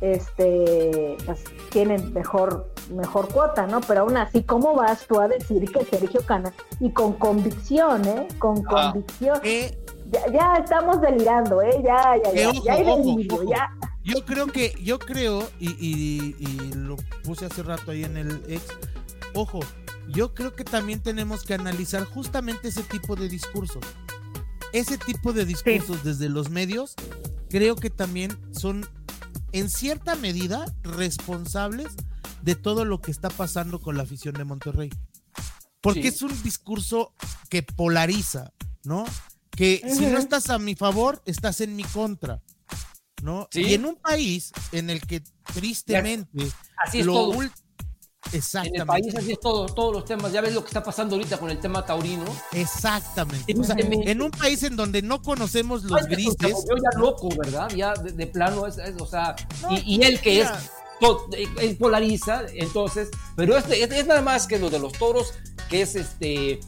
este, pues, tienen mejor mejor cuota, ¿no? Pero aún así, ¿cómo vas tú a decir que Sergio Cana y con convicción, ¿eh? Con Ah. convicción. Que Ya, ya estamos delirando, ¿eh? Ya, ya, ya. ojo, ya hay ojo, delirio, ojo. ya. Yo creo que, yo creo, y, y- y lo puse hace rato ahí en el ex, ojo, yo creo que también tenemos que analizar justamente ese tipo de discursos. Ese tipo de discursos desde los medios, creo que también son en cierta medida responsables de todo lo que está pasando con la afición de Monterrey. Porque Sí. es un discurso que polariza, ¿no? Que si no estás a mi favor, estás en mi contra, ¿no? Sí. Y en un país en el que tristemente así es lo todo. ul- En el Exactamente. país así es todo, todos los temas. Ya ves lo que está pasando ahorita con el tema taurino. Exactamente. O sea, Tristemente. en un país en donde no conocemos los Ay, grises, Se volvió ya loco, ¿verdad? Ya de, de plano, es, es, o sea, No, y, y él que mira. es, to- él polariza, entonces, pero es, es, es nada más que lo de los toros, que es este,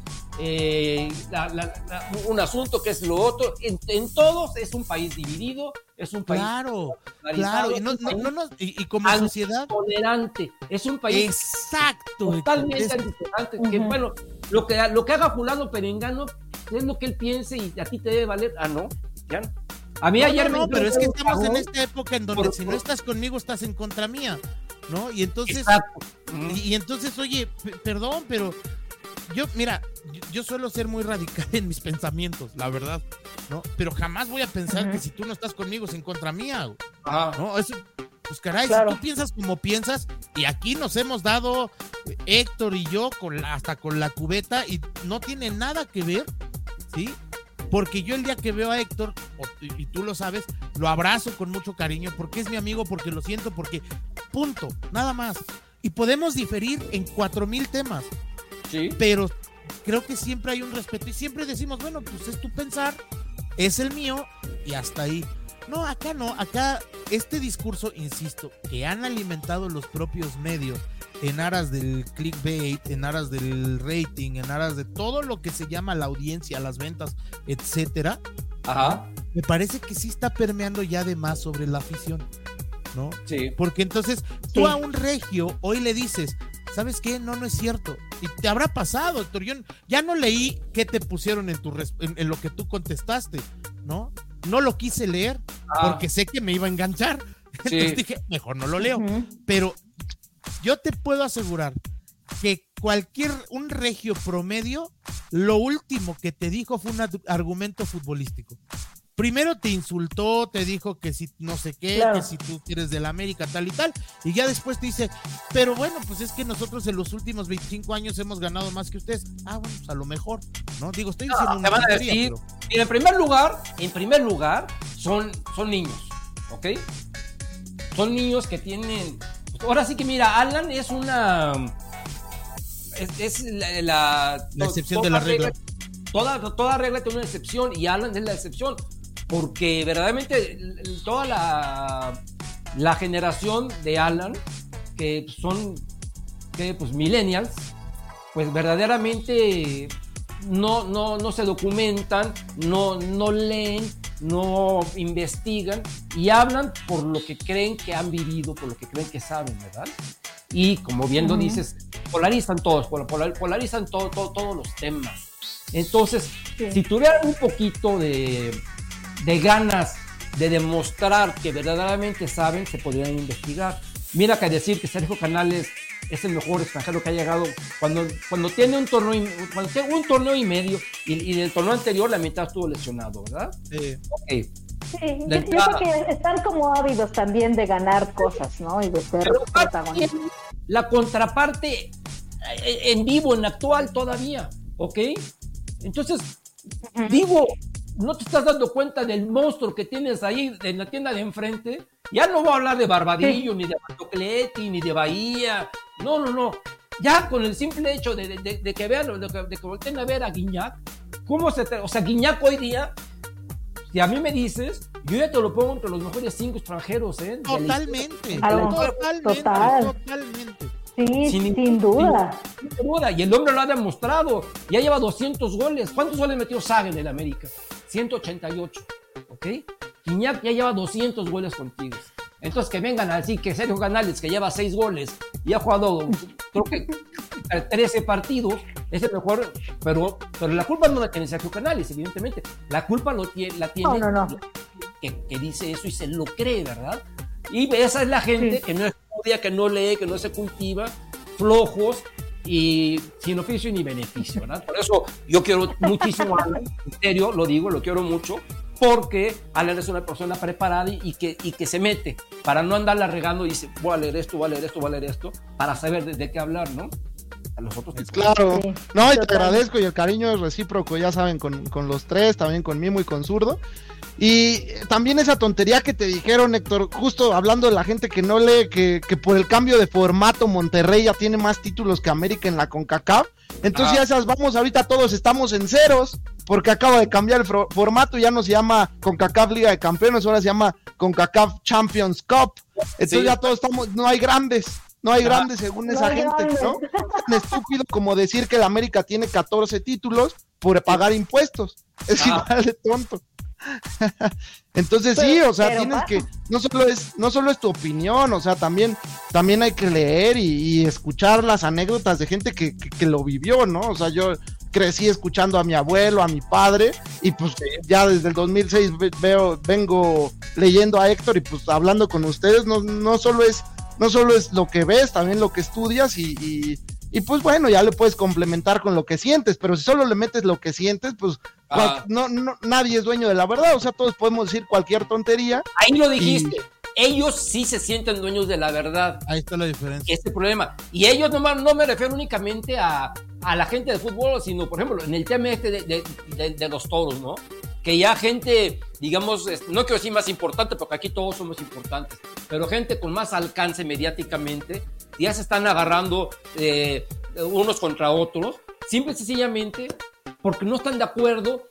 eh, la- la- la- un asunto que es lo otro, en, en todos es un país dividido, es un país claro, claro, y, no- no- y- y como sociedad, tolerante, es un país exacto, totalmente es- antitolerante, que bueno, lo que, lo que haga fulano perengano es lo que él piense y a ti te debe valer, ah, no, ya no. A mí No, ayer no, me no, pero es que estamos en esta época en donde Por- si no estás conmigo estás en contra mía, ¿no? Y entonces, Exacto. Y, y entonces, oye, perdón, pero yo, mira, yo, yo suelo ser muy radical en mis pensamientos, la verdad, ¿no? Pero jamás voy a pensar que si tú no estás conmigo es en contra mía, güey, Ajá. ¿no? Eso, pues caray, Claro. si tú piensas como piensas, y aquí nos hemos dado eh, Héctor y yo con la- hasta con la cubeta y no tiene nada que ver, ¿sí? Porque yo el día que veo a Héctor, y tú lo sabes, lo abrazo con mucho cariño, porque es mi amigo, porque lo siento, porque punto, nada más. Y podemos diferir en cuatro mil temas, Sí. pero creo que siempre hay un respeto y siempre decimos, bueno, pues es tu pensar, es el mío y hasta ahí. No, acá no, acá este discurso, insisto, que han alimentado los propios medios en aras del clickbait, en aras del rating, en aras de todo lo que se llama la audiencia, las ventas, etcétera, Ajá. me parece que sí está permeando ya de más sobre la afición, ¿no? Sí. Porque entonces tú Sí. a un regio hoy le dices, ¿sabes qué? No, no es cierto. Y te habrá pasado, Héctor. Yo ya no leí qué te pusieron en, tu en, en lo que tú contestaste, ¿no? No lo quise leer Ah, porque sé que me iba a enganchar. *laughs* Sí. Entonces dije, mejor no lo leo. Pero yo te puedo asegurar que cualquier, un regio promedio, lo último que te dijo fue un argumento futbolístico. Primero te insultó, te dijo que si no sé qué, Claro. que si tú eres del América, tal y tal, y ya después te dice, pero bueno, pues es que nosotros en los últimos 25 años hemos ganado más que ustedes. Ah, bueno, pues a lo mejor, ¿no? Digo, estoy diciendo te una van a decir, pero- en primer lugar, en primer lugar, son, son niños, ¿ok? Son niños que tienen. Ahora sí que mira, Alan es una. Es, es la, la, La excepción de la regla. Toda, toda regla tiene una excepción y Alan es la excepción. Porque verdaderamente toda la, la generación de Alan, que son que, pues, millennials, pues verdaderamente no, no, no se documentan, no, no leen no investigan y hablan por lo que creen que han vivido, por lo que creen que saben, ¿verdad? Y como bien lo dices, polarizan todos, polarizan todo, todos los temas. Entonces, si tuvieran un poquito de, de ganas de demostrar que verdaderamente saben, se podrían investigar. Mira que decir que Sergio Canales es el mejor extranjero que ha llegado cuando, cuando tiene un torneo y, cuando tiene un torneo y medio y, y del torneo anterior la mitad estuvo lesionado, ¿verdad? Sí. Okay. Sí, yo, yo, creo que están como ávidos también de ganar cosas, ¿no? Y de ser protagonistas. La contraparte eh, en vivo, en actual todavía, ¿ok? Entonces, vivo, no te estás dando cuenta del monstruo que tienes ahí en la tienda de enfrente. Ya no voy a hablar de Barbadillo, ni de Bartocleti, ni de Bahía. No, no, no. Ya con el simple hecho de, que vean, de que, de que volteen a ver a Guiñac, ¿cómo se O sea, Guiñac hoy día, si a mí me dices, yo ya te lo pongo entre los mejores cinco extranjeros, ¿eh? Totalmente. Totalmente. Totalmente. Sí, sin, duda. Sin, duda. Y el hombre lo ha demostrado. Ya lleva 200 goles. ¿Cuántos goles metió Saga en el América? 188. ¿Ok? Iñak ya lleva 200 goles contigo. Entonces que vengan a decir que Sergio Canales, que lleva 6 goles y ha jugado, creo que 13 partidos, es el mejor, pero, pero la culpa no la tiene Sergio Canales, evidentemente. La culpa lo tiene, la tiene Que, que, dice eso y se lo cree, ¿verdad? Y esa es la gente que no estudia, que no lee, que no se cultiva, flojos, y sin oficio ni beneficio, ¿verdad? Por eso yo quiero muchísimo a Alan, en serio, lo digo, lo quiero mucho, porque Alan es una persona preparada y que, y que se mete para no andarla regando y dice, voy a leer esto, voy a leer esto, voy a leer esto, para saber de, qué hablar, ¿no? A los otros Claro, no, y te agradezco y el cariño es recíproco, ya saben, con, con los tres, también con Mimo y con Zurdo. Y también esa tontería que te dijeron, Héctor, justo hablando de la gente que no lee, que, por el cambio de formato Monterrey ya tiene más títulos que América en la CONCACAF. Entonces ya esas vamos, ahorita todos estamos en ceros, porque acaba de cambiar el formato, ya no se llama CONCACAF Liga de Campeones, ahora se llama CONCACAF Champions Cup. Entonces ya todos estamos, no hay grandes. No hay grandes según esa gente, ¿no? Tan estúpido como decir que el América tiene 14 títulos por pagar impuestos. Es igual de tonto. *laughs* Entonces sí, o sea, tienes que, no solo es, no solo es tu opinión, o sea, también, también hay que leer y, escuchar las anécdotas de gente que, lo vivió, ¿no? O sea, yo crecí escuchando a mi abuelo, a mi padre, y pues ya desde el 2006 veo, vengo leyendo a Héctor y pues hablando con ustedes, no, no solo es, no solo es lo que ves, también lo que estudias y y pues bueno, ya le puedes complementar con lo que sientes, pero si solo le metes lo que sientes, pues ah. no, no, nadie es dueño de la verdad, o sea, todos podemos decir cualquier tontería. Ahí lo dijiste. Ellos sí se sienten dueños de la verdad. Ahí está la diferencia. Este problema. Y ellos no, no me refiero únicamente a, a, la gente de fútbol, sino, por ejemplo, en el tema este de, de, de los toros, ¿no? Que ya gente, digamos, no quiero decir más importante, porque aquí todos somos importantes, pero gente con más alcance mediáticamente, ya se están agarrando eh, unos contra otros, simple y sencillamente porque no están de acuerdo,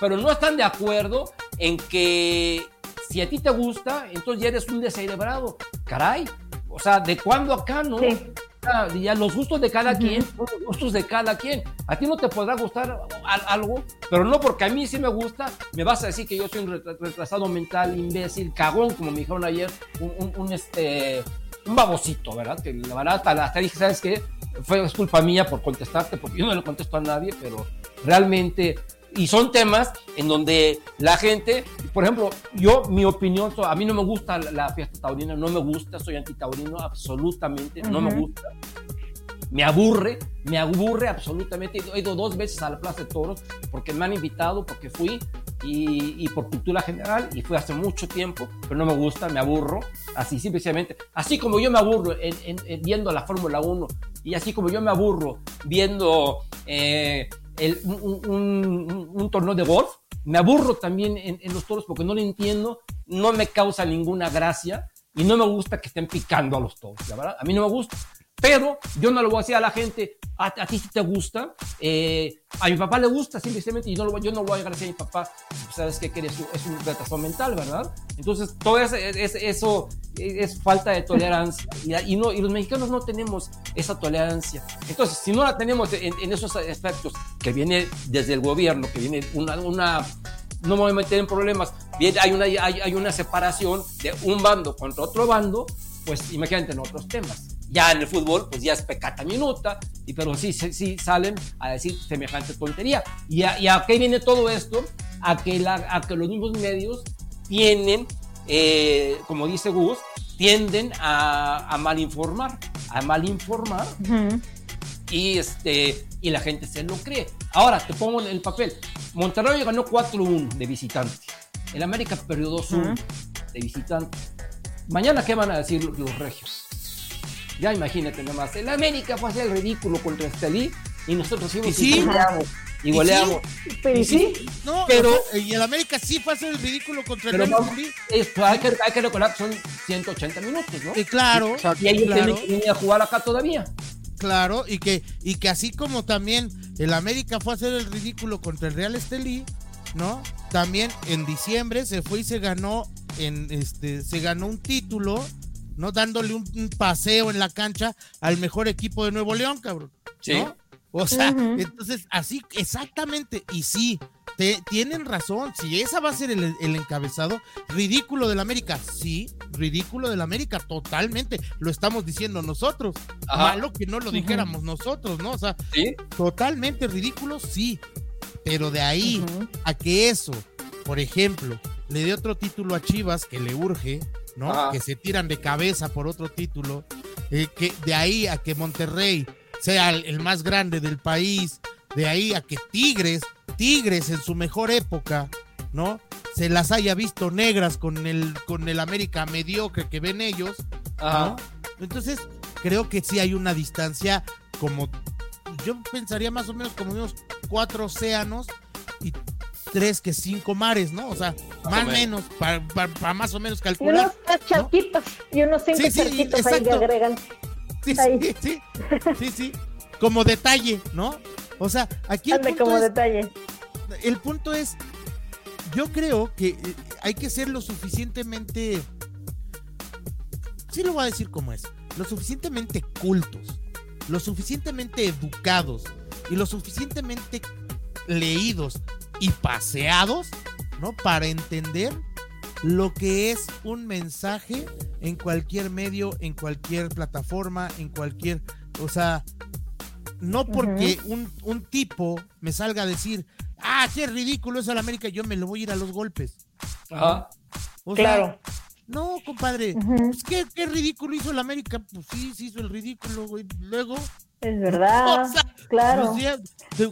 pero no están de acuerdo en que si a ti te gusta, entonces ya eres un descerebrado. Caray, o sea, ¿de cuándo acá, no? Ya los gustos de cada quien, los gustos de cada quien. A ti no te podrá gustar algo, pero no porque a mí sí me gusta, me vas a decir que yo soy un retrasado mental, imbécil, cagón, como me dijeron ayer, un, este, un babosito, ¿verdad? Que la verdad hasta, dije, ¿sabes qué? Fue culpa mía por contestarte, porque yo no le contesto a nadie, pero realmente y son temas en donde la gente, por ejemplo, yo, mi opinión, a mí no me gusta la fiesta taurina, no me gusta, soy antitaurino absolutamente, no me gusta. Me aburre, me aburre absolutamente. He ido dos veces a la Plaza de Toros porque me han invitado, porque fui y, por cultura general y fui hace mucho tiempo, pero no me gusta, me aburro, así simplemente. Así como yo me aburro en, viendo la Fórmula 1 y así como yo me aburro viendo eh, un, torneo de golf. Me aburro también en, los toros porque no lo entiendo, no me causa ninguna gracia y no me gusta que estén picando a los toros, la verdad. A mí no me gusta. Pero yo no lo voy a decir a la gente, a, ti si te gusta, eh, a mi papá le gusta simplemente y no lo, yo no voy a decir a mi papá, sabes que eres, es un retraso mental, ¿verdad? Entonces todo eso, es, falta de tolerancia y, los mexicanos no tenemos esa tolerancia. Entonces, si no la tenemos en, esos aspectos que viene desde el gobierno, que viene una, una no me voy a meter en problemas. Bien, hay una, hay, hay una separación de un bando contra otro bando, pues imagínate en otros temas. Ya en el fútbol, pues ya es pecata minuta, y, pero sí, sí, salen a decir semejante tontería. ¿Y a, y a qué viene todo esto? A que, la, a que los mismos medios tienen, eh, como dice Gus, tienden a, a malinformar, a malinformar Ujú. y este y la gente se lo cree. Ahora te pongo en el papel. Monterrey ganó 4-1 de visitante. El América perdió 2-1 de visitante. Mañana qué van a decir los, los regios? Ya imagínate nomás. El América fue a hacer el ridículo contra Estelí y nosotros fuimos Y sí. y goleamos. Y goleamos. Pero Y sí, No, Pero- y el América sí fue a hacer el ridículo contra el Pero Real vamos, Madrid. es- hay, que, hay que recordar que son 180 minutos, ¿no? Eh, claro, Y ellos claro. tienen que venir a jugar acá todavía. Claro, y que, y que así como también el América fue a hacer el ridículo contra el Real Estelí, ¿no? También en diciembre se fue y se ganó en este, se ganó un título, ¿no? Dándole un, un paseo en la cancha al mejor equipo de Nuevo León, cabrón. Sí. ¿no? O sea, entonces, así, exactamente, y sí, te, tienen razón, si esa va a ser el, el encabezado, ridículo del América, sí, ridículo del América, totalmente, lo estamos diciendo nosotros, Ajá. malo que no lo dijéramos nosotros, ¿no? O sea, Sí. totalmente ridículo, sí, pero de ahí a que eso, por ejemplo, le dé otro título a Chivas que le urge, ¿no? Ajá. Que se tiran de cabeza por otro título, eh, que de ahí a que Monterrey sea el, el más grande del país, de ahí a que Tigres, Tigres en su mejor época, ¿no? Se las haya visto negras con el, con el América mediocre que ven ellos, Ajá. ¿no? Entonces, creo que sí hay una distancia como, yo pensaría más o menos como unos cuatro océanos y tres que cinco mares, ¿no? O sea, más o menos. menos, para más o menos Y unos calcular. charquitos y unos cinco Sí, sí, charquitos ahí que agregan. Sí, ahí. sí, sí, *laughs* sí, sí, como detalle, ¿no? O sea, aquí el Ande punto, como es, detalle. el punto es, yo creo que eh, hay que ser lo suficientemente, sí lo voy a decir como es, lo suficientemente cultos, lo suficientemente educados y lo suficientemente leídos y paseados, ¿no? Para entender lo que es un mensaje en cualquier medio, en cualquier plataforma, en cualquier, o sea, no porque un, un tipo me salga a decir, ah, qué ridículo es el América, yo me lo voy a ir a los golpes. Ajá. O sea, Claro. no, compadre, Ujú. pues, ¿qué, qué ridículo hizo el América, pues sí, sí hizo el ridículo, güey. Luego, Es verdad. *laughs* O sea, claro. pues, ya,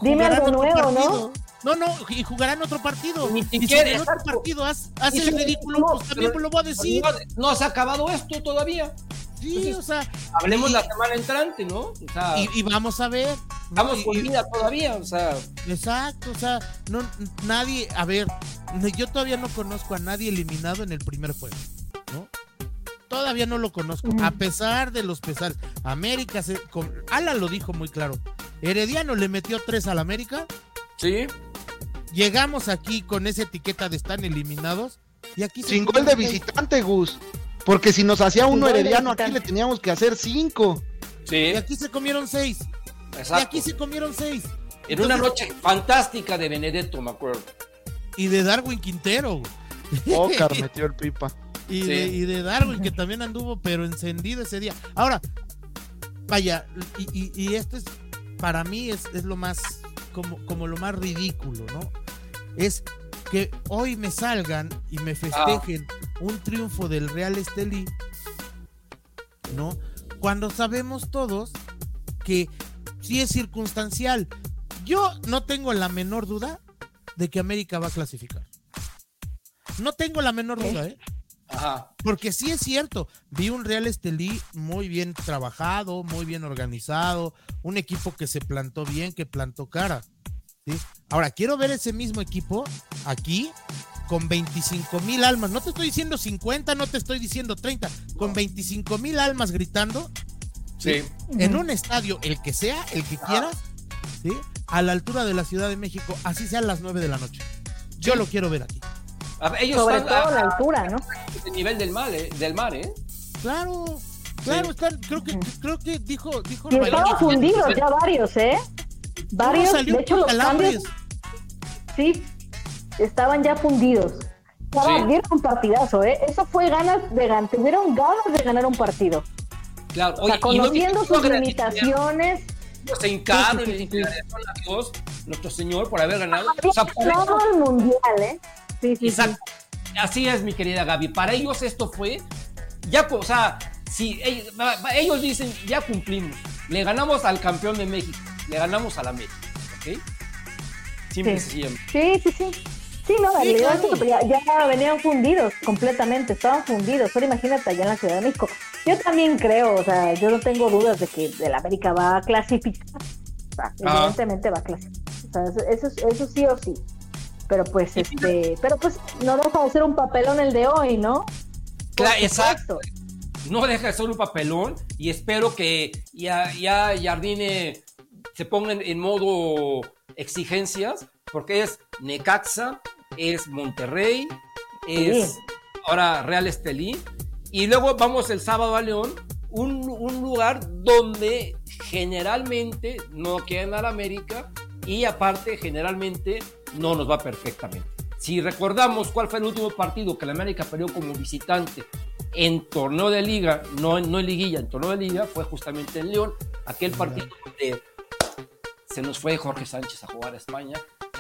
Dime algo nuevo. ¿no? No, y jugarán otro partido. Ni y si siquiera, en otro partido haz- hace Y el si- ridículo, no, pues también pero- lo voy a decir. No, no se ha acabado esto todavía. Sí, Entonces, o sea, Hablemos y- la semana entrante, ¿no? O sea, y, y vamos a ver. ¿no? estamos Y- con vida todavía, o sea, Exacto, o sea, no, nadie, a ver, yo todavía no conozco a nadie eliminado en el primer juego, ¿no? Todavía no lo conozco, a pesar de los pesares. América, se, con, Ala lo dijo muy claro, Herediano le metió tres al América, sí. Llegamos aquí con esa etiqueta de están eliminados, y aquí Sin gol de visitante, Gus. Porque si nos hacía uno herediano aquí le teníamos que hacer cinco. Sí, Y aquí se comieron seis, y exacto. aquí se comieron seis. En una noche fantástica de Benedetto, me acuerdo. Y de Darwin Quintero, güey. *laughs* Oscar *laughs* metió el pipa. Y, Sí. de, y de Darwin, que también anduvo, pero encendido ese día. Ahora, vaya, y, y- y esto es, para mí, es, es lo más, como, como lo más ridículo, ¿no? Es que hoy me salgan y me festejen un triunfo del Real Estelí, ¿no? Cuando sabemos todos que sí es circunstancial. Yo no tengo la menor duda de que América va a clasificar. No tengo la menor duda, ¿eh? Ajá. Porque sí es cierto, vi un Real Estelí muy bien trabajado, muy bien organizado, un equipo que se plantó bien, que plantó cara. ¿sí? Ahora, quiero ver ese mismo equipo aquí con 25 mil almas. No te estoy diciendo 50, no te estoy diciendo 30, con 25 mil almas gritando Sí. en un estadio, el que sea, el que quieras, ¿sí? a la altura de la Ciudad de México, así sean las 9 de la noche. Yo lo quiero ver aquí. A ver, ellos Sobre están todo a- la altura, ¿no? a nivel del mar, ¿eh? Del mar, ¿eh? Claro, claro, Sí. están, creo que, creo que dijo, dijo Y estaban fundidos ya varios, ¿eh? Varios, de hecho los calambres? cambios, sí, estaban ya fundidos. Estaban, Sí. dieron un partidazo, ¿eh? Eso fue ganas de ganar, tuvieron ganas de ganar un partido. Claro, O sea, oye, y no conociendo viste sus limitaciones, Se hincaron Sí, sí, y a Dios, nuestro Señor, por haber ganado. O sea, por ganado eso- el mundial, ¿eh? Sí, sí. Exacto. Así es, mi querida Gaby. Para ellos esto fue, ya, o sea, si ellos, ellos dicen, ya cumplimos. Le ganamos al campeón de México, le ganamos al América, ¿ok? Sí. Sí, sí, sí. Sí, no, Sí, claro. ya, ya venían fundidos completamente, estaban fundidos. Ahora imagínate allá en la Ciudad de México. Yo también creo, o sea, yo no tengo dudas de que el América va a clasificar. O sea, Ah. evidentemente va a clasificar. O sea, eso, eso, eso sí o sí. Pero pues, Sí. este, pero pues no deja de ser un papelón el de hoy, ¿no? Claro, exacto. No deja de ser un papelón y espero que ya, ya Jardine se ponga en, modo exigencias, porque es Necaxa, es Monterrey, es Sí. ahora Real Estelí, y luego vamos el sábado a León, un, un lugar donde generalmente no queda en América y aparte generalmente no nos va perfectamente. Si recordamos cuál fue el último partido que la América perdió como visitante en torneo de liga, no, no en liguilla, en torneo de liga, fue justamente en León, aquel partido donde se nos fue Jorge Sánchez a jugar a España,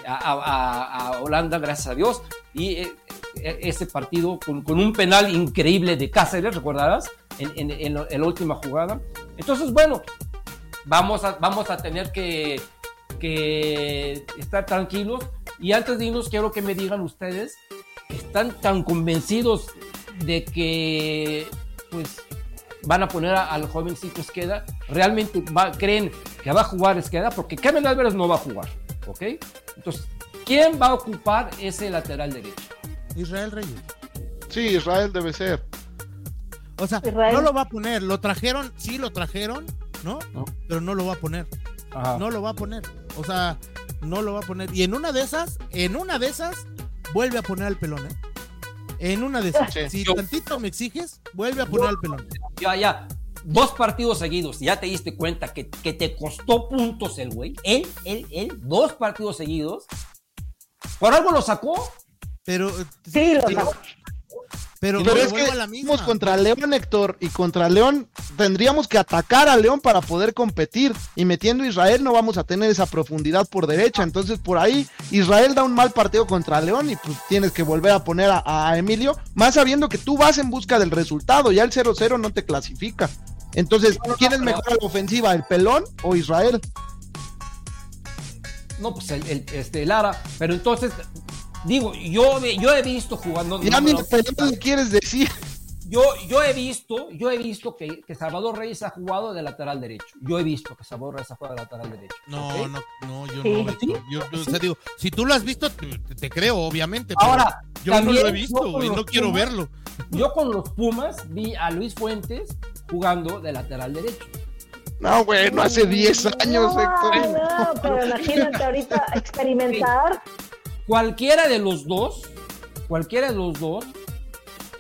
a, a- Holanda, gracias a Dios, y eh, eh, ese partido con, con un penal increíble de Cáceres, ¿recordarás? En, en- en la última jugada. Entonces, bueno, vamos a, vamos a tener que, que estar tranquilos. Y antes de irnos, quiero que me digan ustedes, ¿están tan convencidos de que pues van a poner a- al jovencito Esqueda? ¿Realmente va- creen que va a jugar Esqueda? Porque Kevin Álvarez no va a jugar, ¿ok? Entonces, ¿quién va a ocupar ese lateral derecho? Israel Reyes. Sí, Israel debe ser. O sea, Israel. no lo va a poner. Lo trajeron, sí lo trajeron, ¿no? No. Pero no lo va a poner. Ajá. No lo va a poner. O sea, no lo va a poner. Y en una de esas, en una de esas, vuelve a poner al pelón, ¿eh? En una de esas. Sí. Si Yo- tantito me exiges, vuelve a poner al pelón. Ya, ya. Dos partidos seguidos. Ya te diste cuenta que, que te costó puntos el güey. Él, él, él. Dos partidos seguidos. Por algo lo sacó. Pero, Sí, lo sacó. Pero, Pero pero es que la misma. contra León, Héctor, y contra León tendríamos que atacar a León para poder competir. Y metiendo a Israel no vamos a tener esa profundidad por derecha. Entonces, por ahí, Israel da un mal partido contra León y pues tienes que volver a poner a, a Emilio, más sabiendo que tú vas en busca del resultado. Ya el 0-0 no te clasifica. Entonces, ¿quién es mejor a la ofensiva, el pelón o Israel? No, pues el, el- este, Lara. Pero entonces, digo, yo, he- yo he visto jugando. Ya no, no, quieres decir. yo, yo he visto, yo he visto que, que Salvador Reyes ha jugado de lateral derecho. Yo he visto que Salvador Reyes ha jugado de lateral derecho. No, ¿ok? no, no, yo Sí. no. Héctor. Yo, yo, o sea, digo, si tú lo has visto, te, te creo, obviamente. pero Ahora, yo no lo he yo visto, güey. No quiero Pumas- verlo. Yo con los Pumas vi a Luis Fuentes jugando de lateral derecho. No, güey, no hace 10 años, no, Héctor. No, pero imagínate ahorita *laughs* experimentar. Cualquiera de los dos, cualquiera de los dos,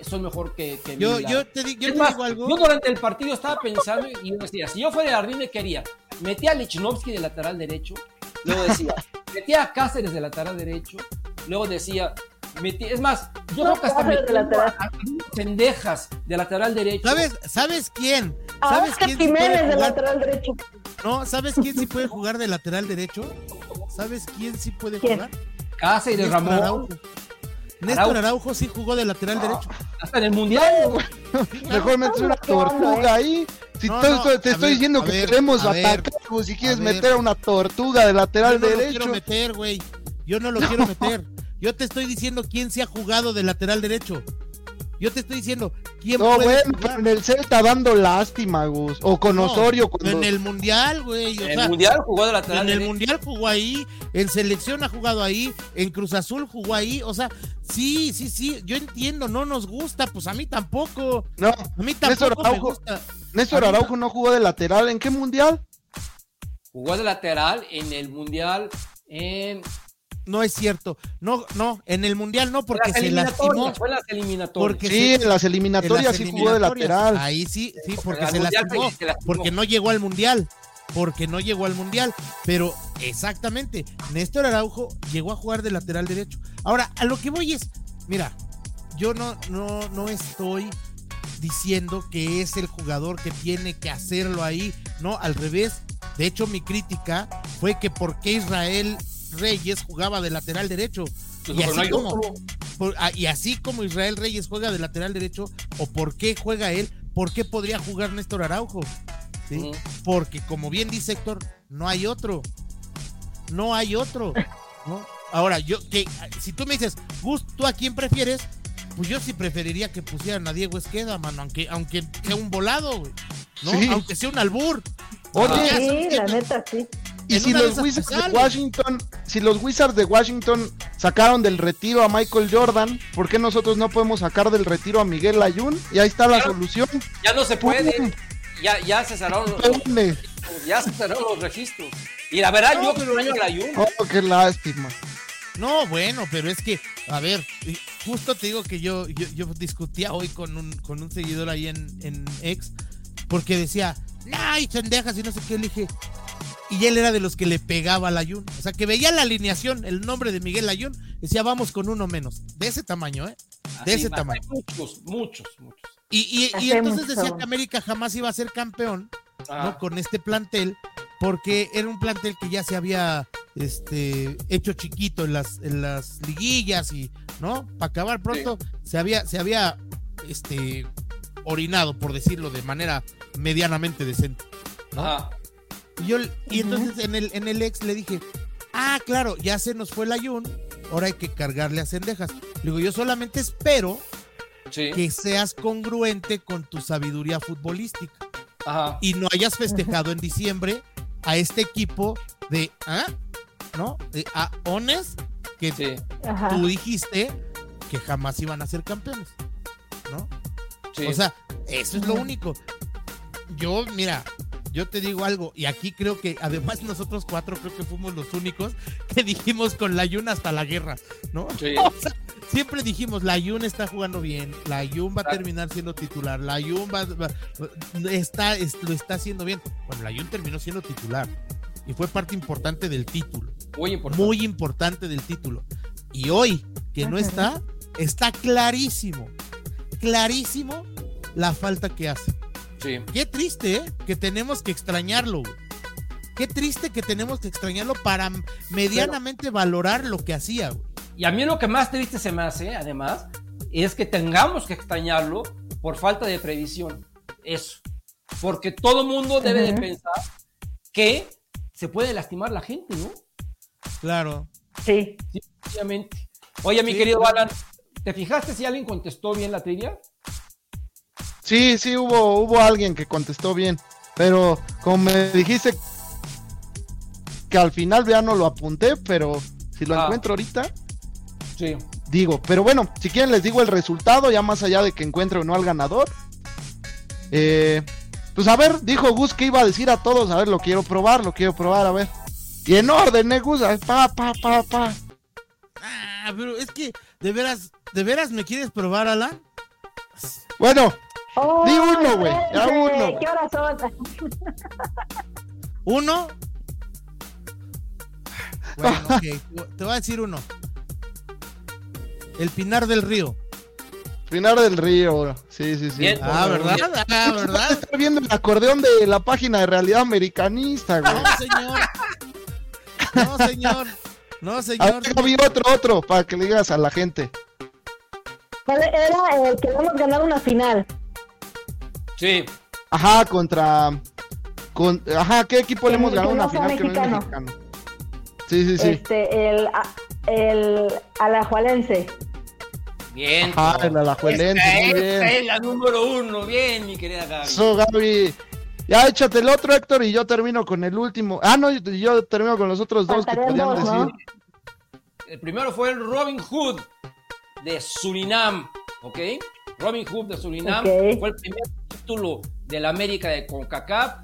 son mejor que, que Yo, yo te, di- yo Es te más, digo algo. yo durante el partido estaba pensando y yo decía, si yo fuera Jardine quería, metía a Lichnowsky de lateral derecho, luego decía, *laughs* metía a Cáceres de lateral derecho, luego decía, metí, es más, yo No, creo que hasta de metí a, Cendejas de lateral derecho. ¿Sabes, ¿Sabes quién? A ¿Sabes quién sí puede Jiménez de jugar? lateral derecho. No, ¿sabes quién sí puede jugar de lateral derecho? ¿Sabes quién sí puede ¿Quién? jugar? Cáceres, Néstor Ramón, Araujo. Néstor Araujo. Araujo sí jugó de lateral derecho. hasta en el Mundial. *laughs* Mejor metes una tortuga ahí. Si No, todo no, esto- te estoy ver, diciendo que ver, queremos ver, atacar, como si quieres a meter a una tortuga de lateral Yo no lo derecho. quiero meter, güey. Yo no lo *laughs* quiero meter. Yo te estoy diciendo quién se ha jugado de lateral derecho. Yo te estoy diciendo quién No, puede bueno, jugar. pero en el Celta dando lástima, Gus. O con No, Osorio cuando. En el mundial, güey. En el sea, Mundial jugó de lateral En el derecho. Mundial jugó ahí, en Selección ha jugado ahí, en Cruz Azul jugó ahí, o sea, sí, sí, sí, yo entiendo, no nos gusta, pues a mí tampoco, No, a mí Néstor tampoco me Araujo, gusta. Néstor Araujo no jugó de lateral. ¿En qué mundial? Jugó de lateral en el Mundial en No es cierto, no, no, en el Mundial no, porque las se eliminatorias. lastimó. Fue en las eliminatorias. Porque Sí, se- en las eliminatorias sí jugó de lateral. Ahí sí, sí, porque se lastimó, se- se lastimó. porque no llegó al Mundial. porque no llegó al mundial. Pero exactamente, Néstor Araujo llegó a jugar de lateral derecho. Ahora, a lo que voy es, mira, yo no, no, no estoy diciendo que es el jugador que tiene que hacerlo ahí, no, al revés. De hecho, mi crítica fue que por qué Israel Reyes jugaba de lateral derecho. Pues, Y no como, por- ah, y así como Israel Reyes juega de lateral derecho, o por qué juega él, por qué podría jugar Néstor Araujo. Porque como bien dice Héctor, no hay otro. No hay otro. ¿no? Ahora, yo, que si tú me dices, Gus, ¿tú a quién prefieres? Pues yo sí preferiría que pusieran a Diego Esqueda, mano, aunque, aunque sea un volado, güey. ¿no? Sí. Aunque sea un albur. Oye, Sí, la neta, sí. Y si los Wizards de. Washington, si los Wizards de Washington sacaron del retiro a Michael Jordan, ¿por qué nosotros no podemos sacar del retiro a Miguel Ayun? Y ahí está la Claro. solución. Ya no se puede. Pum. Ya, ya se cerraron los, ya se cerraron los registros. Y la verdad, No, yo extraño a la Jun. Oh, qué lástima. No, bueno, pero es que, a ver, justo te digo que yo, yo, yo discutía hoy con un, con un seguidor ahí en, en X, porque decía, ay, pendejas y no sé qué, le dije, y él era de los que le pegaba al Ayun, o sea, que veía la alineación, el nombre de Miguel Ayun, decía, vamos con uno menos, de ese tamaño, ¿eh? De Así, ese tamaño. Muchos, muchos, muchos. Y, y, entonces mucho. decía que América jamás iba a ser campeón. ¿no? Con este plantel, porque era un plantel que ya se había este, hecho chiquito en las, en las liguillas y, ¿no? Para acabar pronto, se había, se había este, orinado, por decirlo de manera medianamente decente. ¿no? Ajá. Y, yo, y entonces en el, en el ex le dije, ah, claro, ya se nos fue el ayun, ahora hay que cargarle a cendejas. Le digo, yo solamente espero Sí. que seas congruente con tu sabiduría futbolística Ajá. y no hayas festejado en diciembre a este equipo de, ¿ah? ¿No? De Aones que Sí. Ajá. tú dijiste que jamás iban a ser campeones, ¿no? Sí. O sea, eso es lo único. Yo, mira, yo te digo algo, y aquí creo que además nosotros cuatro creo que fuimos los únicos que dijimos con la Yuna hasta la guerra, ¿no? Sí. *laughs* O sea, siempre dijimos, la Yun está jugando bien, la Yun va a terminar siendo titular, la Yun va, va- está, es- lo está haciendo bien. Bueno, la Yun terminó siendo titular y fue parte importante del título, muy importante. muy importante del título. Y hoy, que no está, está clarísimo, clarísimo la falta que hace. Sí. Qué triste, ¿eh? Que tenemos que extrañarlo. güey. Qué triste que tenemos que extrañarlo para medianamente valorar lo que hacía. güey. Y a mí lo que más triste se me hace, además, es que tengamos que extrañarlo por falta de previsión. Eso. Porque todo mundo debe de pensar que se puede lastimar la gente, ¿no? Claro. Sí. Sí, obviamente. Oye, mi Sí, querido. Alan, ¿te fijaste si alguien contestó bien la trivia? Sí, sí, hubo, hubo alguien que contestó bien. Pero como me dijiste que al final ya no lo apunté, pero si lo Ah. encuentro ahorita, Sí. digo. Pero bueno, si quieren les digo el resultado, ya más allá de que encuentre o no al ganador. Eh, pues a ver, dijo Gus que iba a decir a todos, a ver, lo quiero probar, lo quiero probar, a ver. Y en orden, ¿eh, Gus? A ver, Pa, pa, pa, pa. Ah, pero es que, de veras, ¿de veras me quieres probar, Alan? Bueno, Oh, Di uno, güey, ya uno. ¿Qué horas son? *laughs* ¿Uno? Bueno, ok. Te voy a decir uno. El Pinar del Río. Pinar del Río, sí, sí, sí. Bien. Ah, ¿verdad? Ah, ¿verdad? *laughs* Estoy viendo el acordeón de la página de realidad americanista, güey. No, señor. No, señor. No, A señor. ver, Gaby, otro, otro, para que le digas a la gente. ¿Cuál era el que hemos ganado una final? Sí. Ajá, contra. Con, ajá, ¿qué equipo le hemos ganado una final que no es mexicano. mexicano? Sí, sí, sí. Este, el, a- el Alajuelense. Bien. Ajá, el Alajuelense, Esta muy esta bien. es la número uno. Bien, mi querida Gaby. Eso, Gaby. Ya échate el otro, Héctor, y yo termino con el último. Ah, no, yo, yo termino con los otros dos que podían dos, decir. ¿no? El primero fue el Robin Hood de Surinam, ¿ok? Robin Hood de Surinam Ok. fue el primer título de la América de CONCACAF.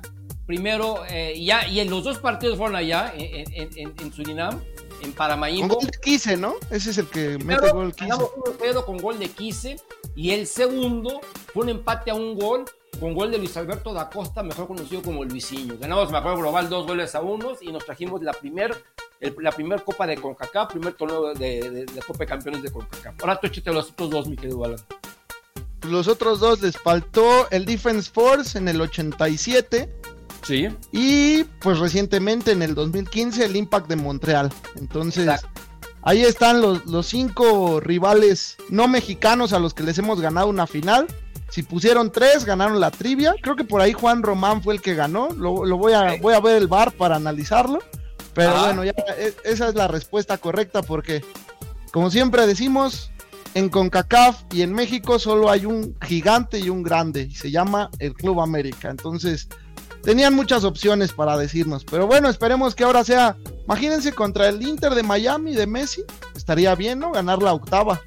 Primero, eh, y ya, y en los dos partidos fueron allá, en, en- en- Surinam, en Con Paramaímbo. gol de Quise, ¿no? Ese es el que mete Primero, gol Quise. ganamos 1-0 con gol de Quise y el segundo fue un empate a un gol con gol de Luis Alberto da Costa, mejor conocido como Luisinho. Ganamos, me acuerdo, global dos goles a unos y nos trajimos la primer, el- la primer Copa de CONCACAF, primer torneo de, de- de Copa de Campeones de CONCACAF. Ahora tú échate los otros dos, mi querido Alan. Los otros dos les faltó el Defense Force en el 87 Sí. y pues recientemente en el 2015 el Impact de Montreal. Entonces Exacto. ahí están los, los cinco rivales no mexicanos a los que les hemos ganado una final. Si pusieron tres, ganaron la trivia. Creo que por ahí Juan Román fue el que ganó. Lo, lo voy, a, voy a ver el bar para analizarlo. Pero Ah. bueno, ya e- esa es la respuesta correcta porque, como siempre decimos, en CONCACAF y en México solo hay un gigante y un grande. Y se llama el Club América. Entonces, tenían muchas opciones para decirnos. Pero bueno, esperemos que ahora sea, imagínense, contra el Inter de Miami de Messi. Estaría bien, ¿no? Ganar la octava.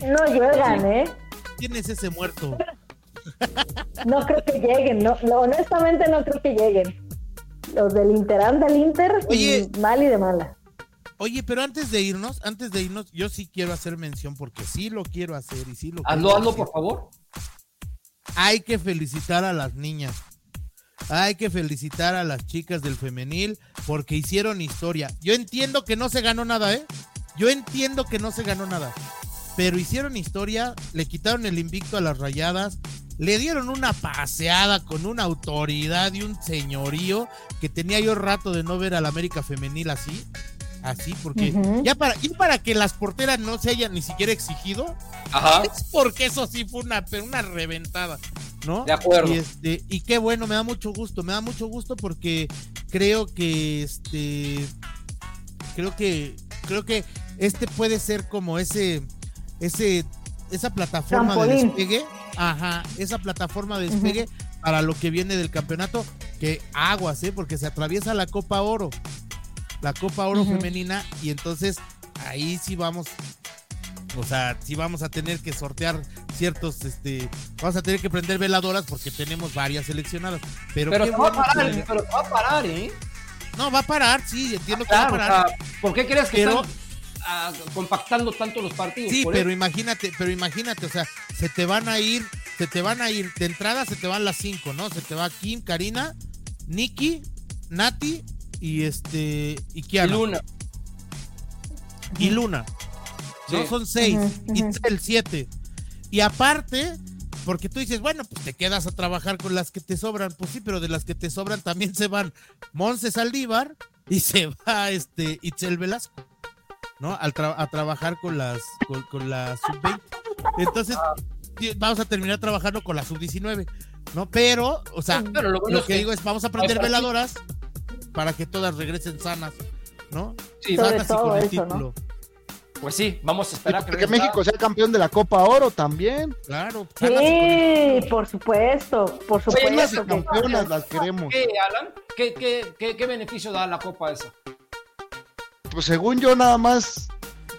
No llegan, ¿eh? ¿Quién es ese muerto? No creo que lleguen, no, no, honestamente no creo que lleguen. Los del Inter, anda el Inter, Oye. mal y de mala. Oye, pero antes de irnos, antes de irnos, yo sí quiero hacer mención porque sí lo quiero hacer y sí lo Hazlo, quiero hazlo, hacer. por favor. Hay que felicitar a las niñas. Hay que felicitar a las chicas del femenil porque hicieron historia. Yo entiendo que no se ganó nada, ¿eh? Yo entiendo que no se ganó nada. Pero hicieron historia, le quitaron el invicto a las rayadas, le dieron una paseada con una autoridad y un señorío que tenía yo rato de no ver a la América femenil así. Así, porque ya, para, ya para que las porteras no se hayan ni siquiera exigido, Ajá. es porque eso sí fue una, pero una reventada, ¿no? De acuerdo. Y, este, y qué bueno, me da mucho gusto, me da mucho gusto porque creo que este creo que creo que este puede ser como ese ese esa plataforma de despegue, ajá, esa plataforma de despegue para lo que viene del campeonato, que aguas, ¿eh? porque se atraviesa la Copa Oro, la Copa Oro femenina y entonces ahí sí vamos o sea, sí vamos a tener que sortear ciertos, este, vamos a tener que prender veladoras porque tenemos varias seleccionadas. Pero, Pero va a parar, que- pero va a parar, ¿eh? no, va a parar, sí, entiendo que Claro, va a o parar. sea, ¿por qué crees que Pero- están ah, compactando tanto los partidos? Sí, pero eso. imagínate, pero imagínate, o sea, se te van a ir, se te van a ir, de entrada se te van las cinco, ¿no? Se te va Kim, Karina, Nikki, Nati y este, y Y Kiana. Luna. y Luna. No Sí. son seis, y el siete. Y aparte, porque tú dices, bueno, pues te quedas a trabajar con las que te sobran. Pues sí, pero de las que te sobran también se van Monse Saldívar y se va este Itzel Velasco, ¿no? Al tra- a trabajar con las con, con la sub-20. Entonces, ti- vamos a terminar trabajando con la sub-19, ¿no? Pero, o sea, Pero lo bueno lo es que que- digo es, vamos a prender partidos. veladoras para que todas regresen sanas, ¿no? Sí, Sobre Sanas y todo con el eso, ¿no? título. Pues sí, vamos a esperar que. México sea campeón de la Copa Oro también. Claro. Sí, por supuesto, por supuesto. campeonas las queremos. ¿Qué, Alan? ¿Qué, qué, qué, qué beneficio da la copa esa? Pues según yo nada más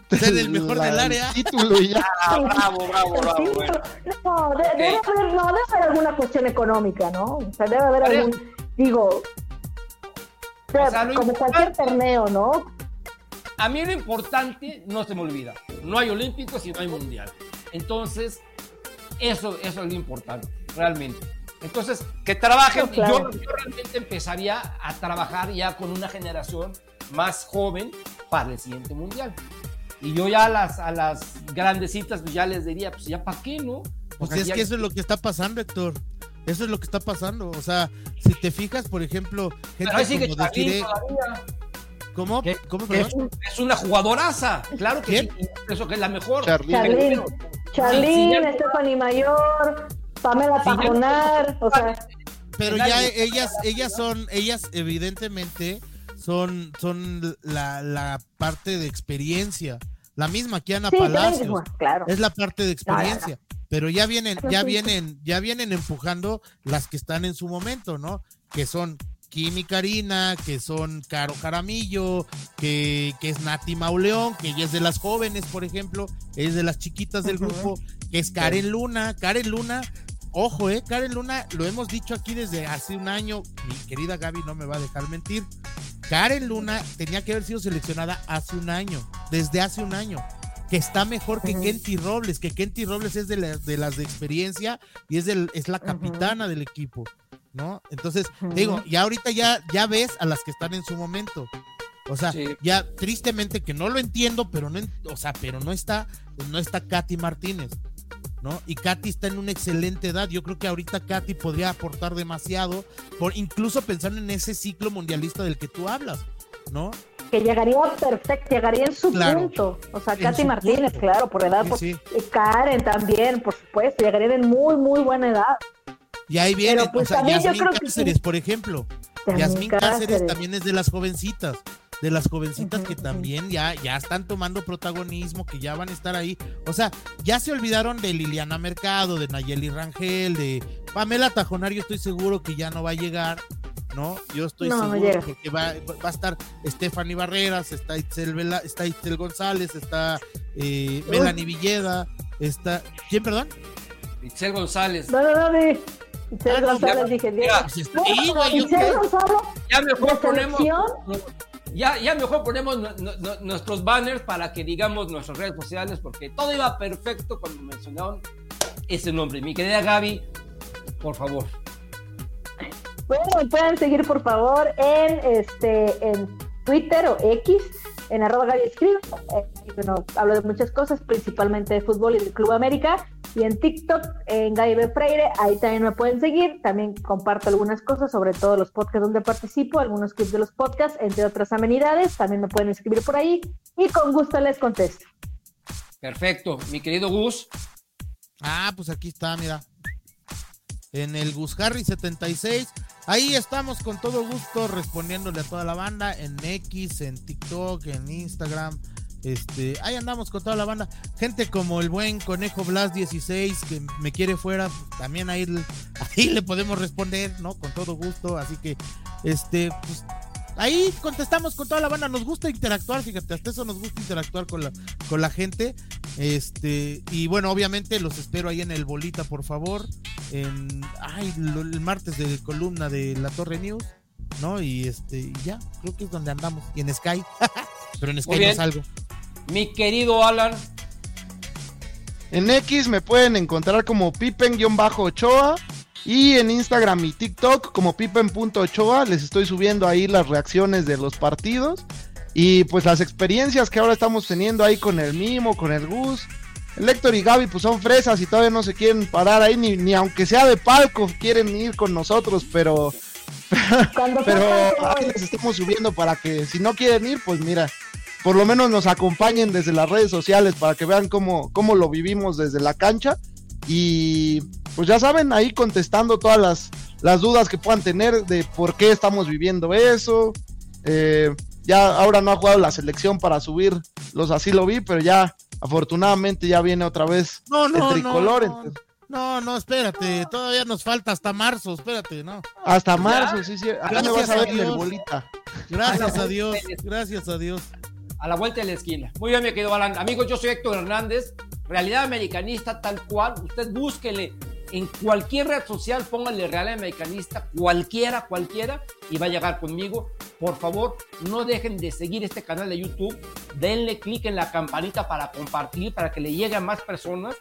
Ser el mejor del área. título y ya. *laughs* Ah, bravo, bravo, bravo. No, de- debe, haber, no, debe haber alguna cuestión económica, ¿no? O sea, debe haber algún, digo, de- O sea, lo como cualquier importante- torneo, ¿no? A mí lo importante no se me olvida. No hay olímpicos y no hay mundial. Entonces, eso, eso es lo importante, realmente. Entonces, que trabajen. No, claro. yo, yo realmente empezaría a trabajar ya con una generación más joven para el siguiente mundial. Y yo ya a las, a las grandecitas pues ya les diría, pues ya para qué, ¿no? O Pues sea, es ya- que eso es lo que está pasando, Héctor. Eso es lo que está pasando. O sea, si te fijas, por ejemplo, gente Pero sigue como ¿Cómo? ¿Cómo, es, es una jugadoraza. Claro que ¿Quién? sí. Eso que es la mejor. Charlín. Charlín, Sí, Stephanie Mayor, Pamela Pajonar, o sea, Pero ya ellas, ellas son, ellas evidentemente son, son la, la parte de experiencia. La misma que Ana sí, Palacios. claro. Es la parte de experiencia. Pero ya vienen, ya vienen, ya vienen empujando las que están en su momento, ¿no? Que son Kim y Karina, que son Caro Jaramillo, que, que es Nati Mauleón, que ella es de las jóvenes, por ejemplo, es de las chiquitas del grupo, que es Karen Luna, Karen Luna, ojo, eh, Karen Luna, lo hemos dicho aquí desde hace un año, mi querida Gaby no me va a dejar mentir. Karen Luna tenía que haber sido seleccionada hace un año, desde hace un año. Que está mejor que Kenty Robles, que Kenty Robles es de, de las de experiencia y es, del, es la capitana del equipo, ¿no? Entonces, digo, y ahorita ya, ya ves a las que están en su momento. O sea, ya tristemente que no lo entiendo, pero no, o sea, pero no está, no está Katy Martínez. ¿no? Y Katy está en una excelente edad. Yo creo que ahorita Katy podría aportar demasiado, por incluso pensando en ese ciclo mundialista del que tú hablas, ¿no? Que llegaría perfecto, llegaría en su punto. O sea, Katy Martínez, claro, por edad. Sí, Karen también, por supuesto, llegaría en muy, muy buena edad. Y ahí viene, pues, o sea, Yasmín Cáceres, por ejemplo. Yasmín Cáceres también es de las jovencitas de las jovencitas que también ya, ya están tomando protagonismo, que ya van a estar ahí. O sea, ya se olvidaron de Liliana Mercado, de Nayeli Rangel, de Pamela Tajonar, yo estoy seguro que ya no va a llegar. ¿No? Yo estoy seguro que va, va, a estar Stephanie Barreras, está Itzel, está Itzel González, está eh, Melanie Villeda, está. ¿Quién, perdón? Itzel González. No, no, no, Itzel ah, González, dije, ya, Itzel González, ya mejor ponemos. Ya, ya mejor ponemos nuestros banners para que digamos nuestras redes sociales, porque todo iba perfecto cuando mencionaron ese nombre. Mi querida Gaby, por favor. Bueno, me pueden seguir por favor en este en Twitter o X, en arroba Gaby Escribo. Eh, bueno, hablo de muchas cosas, principalmente de fútbol y del Club América y en TikTok, en Gaby Freire, ahí también me pueden seguir. También comparto algunas cosas, sobre todo los podcasts donde participo, algunos clips de los podcasts, entre otras amenidades. También me pueden escribir por ahí y con gusto les contesto. Perfecto, mi querido Gus. Ah, pues aquí está, mira. En el Gus Harry 76. Ahí estamos con todo gusto respondiéndole a toda la banda en X, en TikTok, en Instagram este, ahí andamos con toda la banda. Gente como el buen Conejo Blas 16 que me quiere fuera, también ahí, ahí le podemos responder, ¿no? Con todo gusto. Así que, este, pues ahí contestamos con toda la banda. Nos gusta interactuar, fíjate, hasta eso nos gusta interactuar con la, con la gente. Este, y bueno, obviamente los espero ahí en el Bolita, por favor. En, ay, el martes de columna de la Torre News, ¿no? Y este, ya, creo que es donde andamos. Y en Sky. *laughs* Pero en Sky no salgo. Mi querido Alan. En X me pueden encontrar como pipen-ochoa y en Instagram y TikTok como pipen.ochoa. Les estoy subiendo ahí las reacciones de los partidos y pues las experiencias que ahora estamos teniendo ahí con el Mimo, con el Gus. El Héctor y Gaby pues son fresas y todavía no se quieren parar ahí, ni, ni aunque sea de palco quieren ir con nosotros, pero... *laughs* pero ahí les estamos subiendo para que si no quieren ir, pues mira, por lo menos nos acompañen desde las redes sociales para que vean cómo, cómo lo vivimos desde la cancha. Y pues ya saben, ahí contestando todas las, las dudas que puedan tener de por qué estamos viviendo eso. Eh, ya ahora no ha jugado la selección para subir los así lo vi, pero ya afortunadamente ya viene otra vez no, no, el tricolor. No, no, no, espérate, todavía nos falta hasta marzo, espérate, ¿no? Hasta marzo, sí, sí. Acá me vas a ver en el bolita. Gracias a Dios, gracias a Dios a la vuelta de la esquina. Muy bien, me quedo Alan. Amigos, yo soy Héctor Hernández, realidad americanista tal cual. Usted búsquele en cualquier red social, póngale realidad americanista, cualquiera, cualquiera, y va a llegar conmigo. Por favor, no dejen de seguir este canal de YouTube. Denle clic en la campanita para compartir, para que le llegue a más personas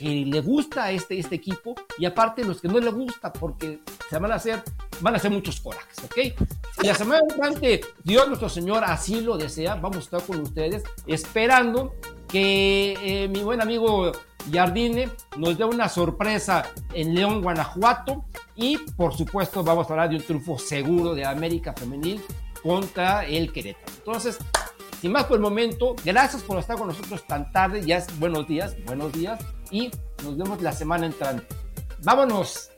que le gusta este, este equipo y aparte los que no le gusta porque se van a hacer, van a hacer muchos corajes, ¿ok? Y la semana adelante, Dios nuestro Señor así lo desea, vamos a estar con ustedes esperando que eh, mi buen amigo Jardine nos dé una sorpresa en León, Guanajuato y por supuesto vamos a hablar de un triunfo seguro de América Femenil contra el Querétaro. Entonces, sin más por el momento, gracias por estar con nosotros tan tarde. Ya es buenos días, buenos días. Y nos vemos la semana entrante. ¡Vámonos!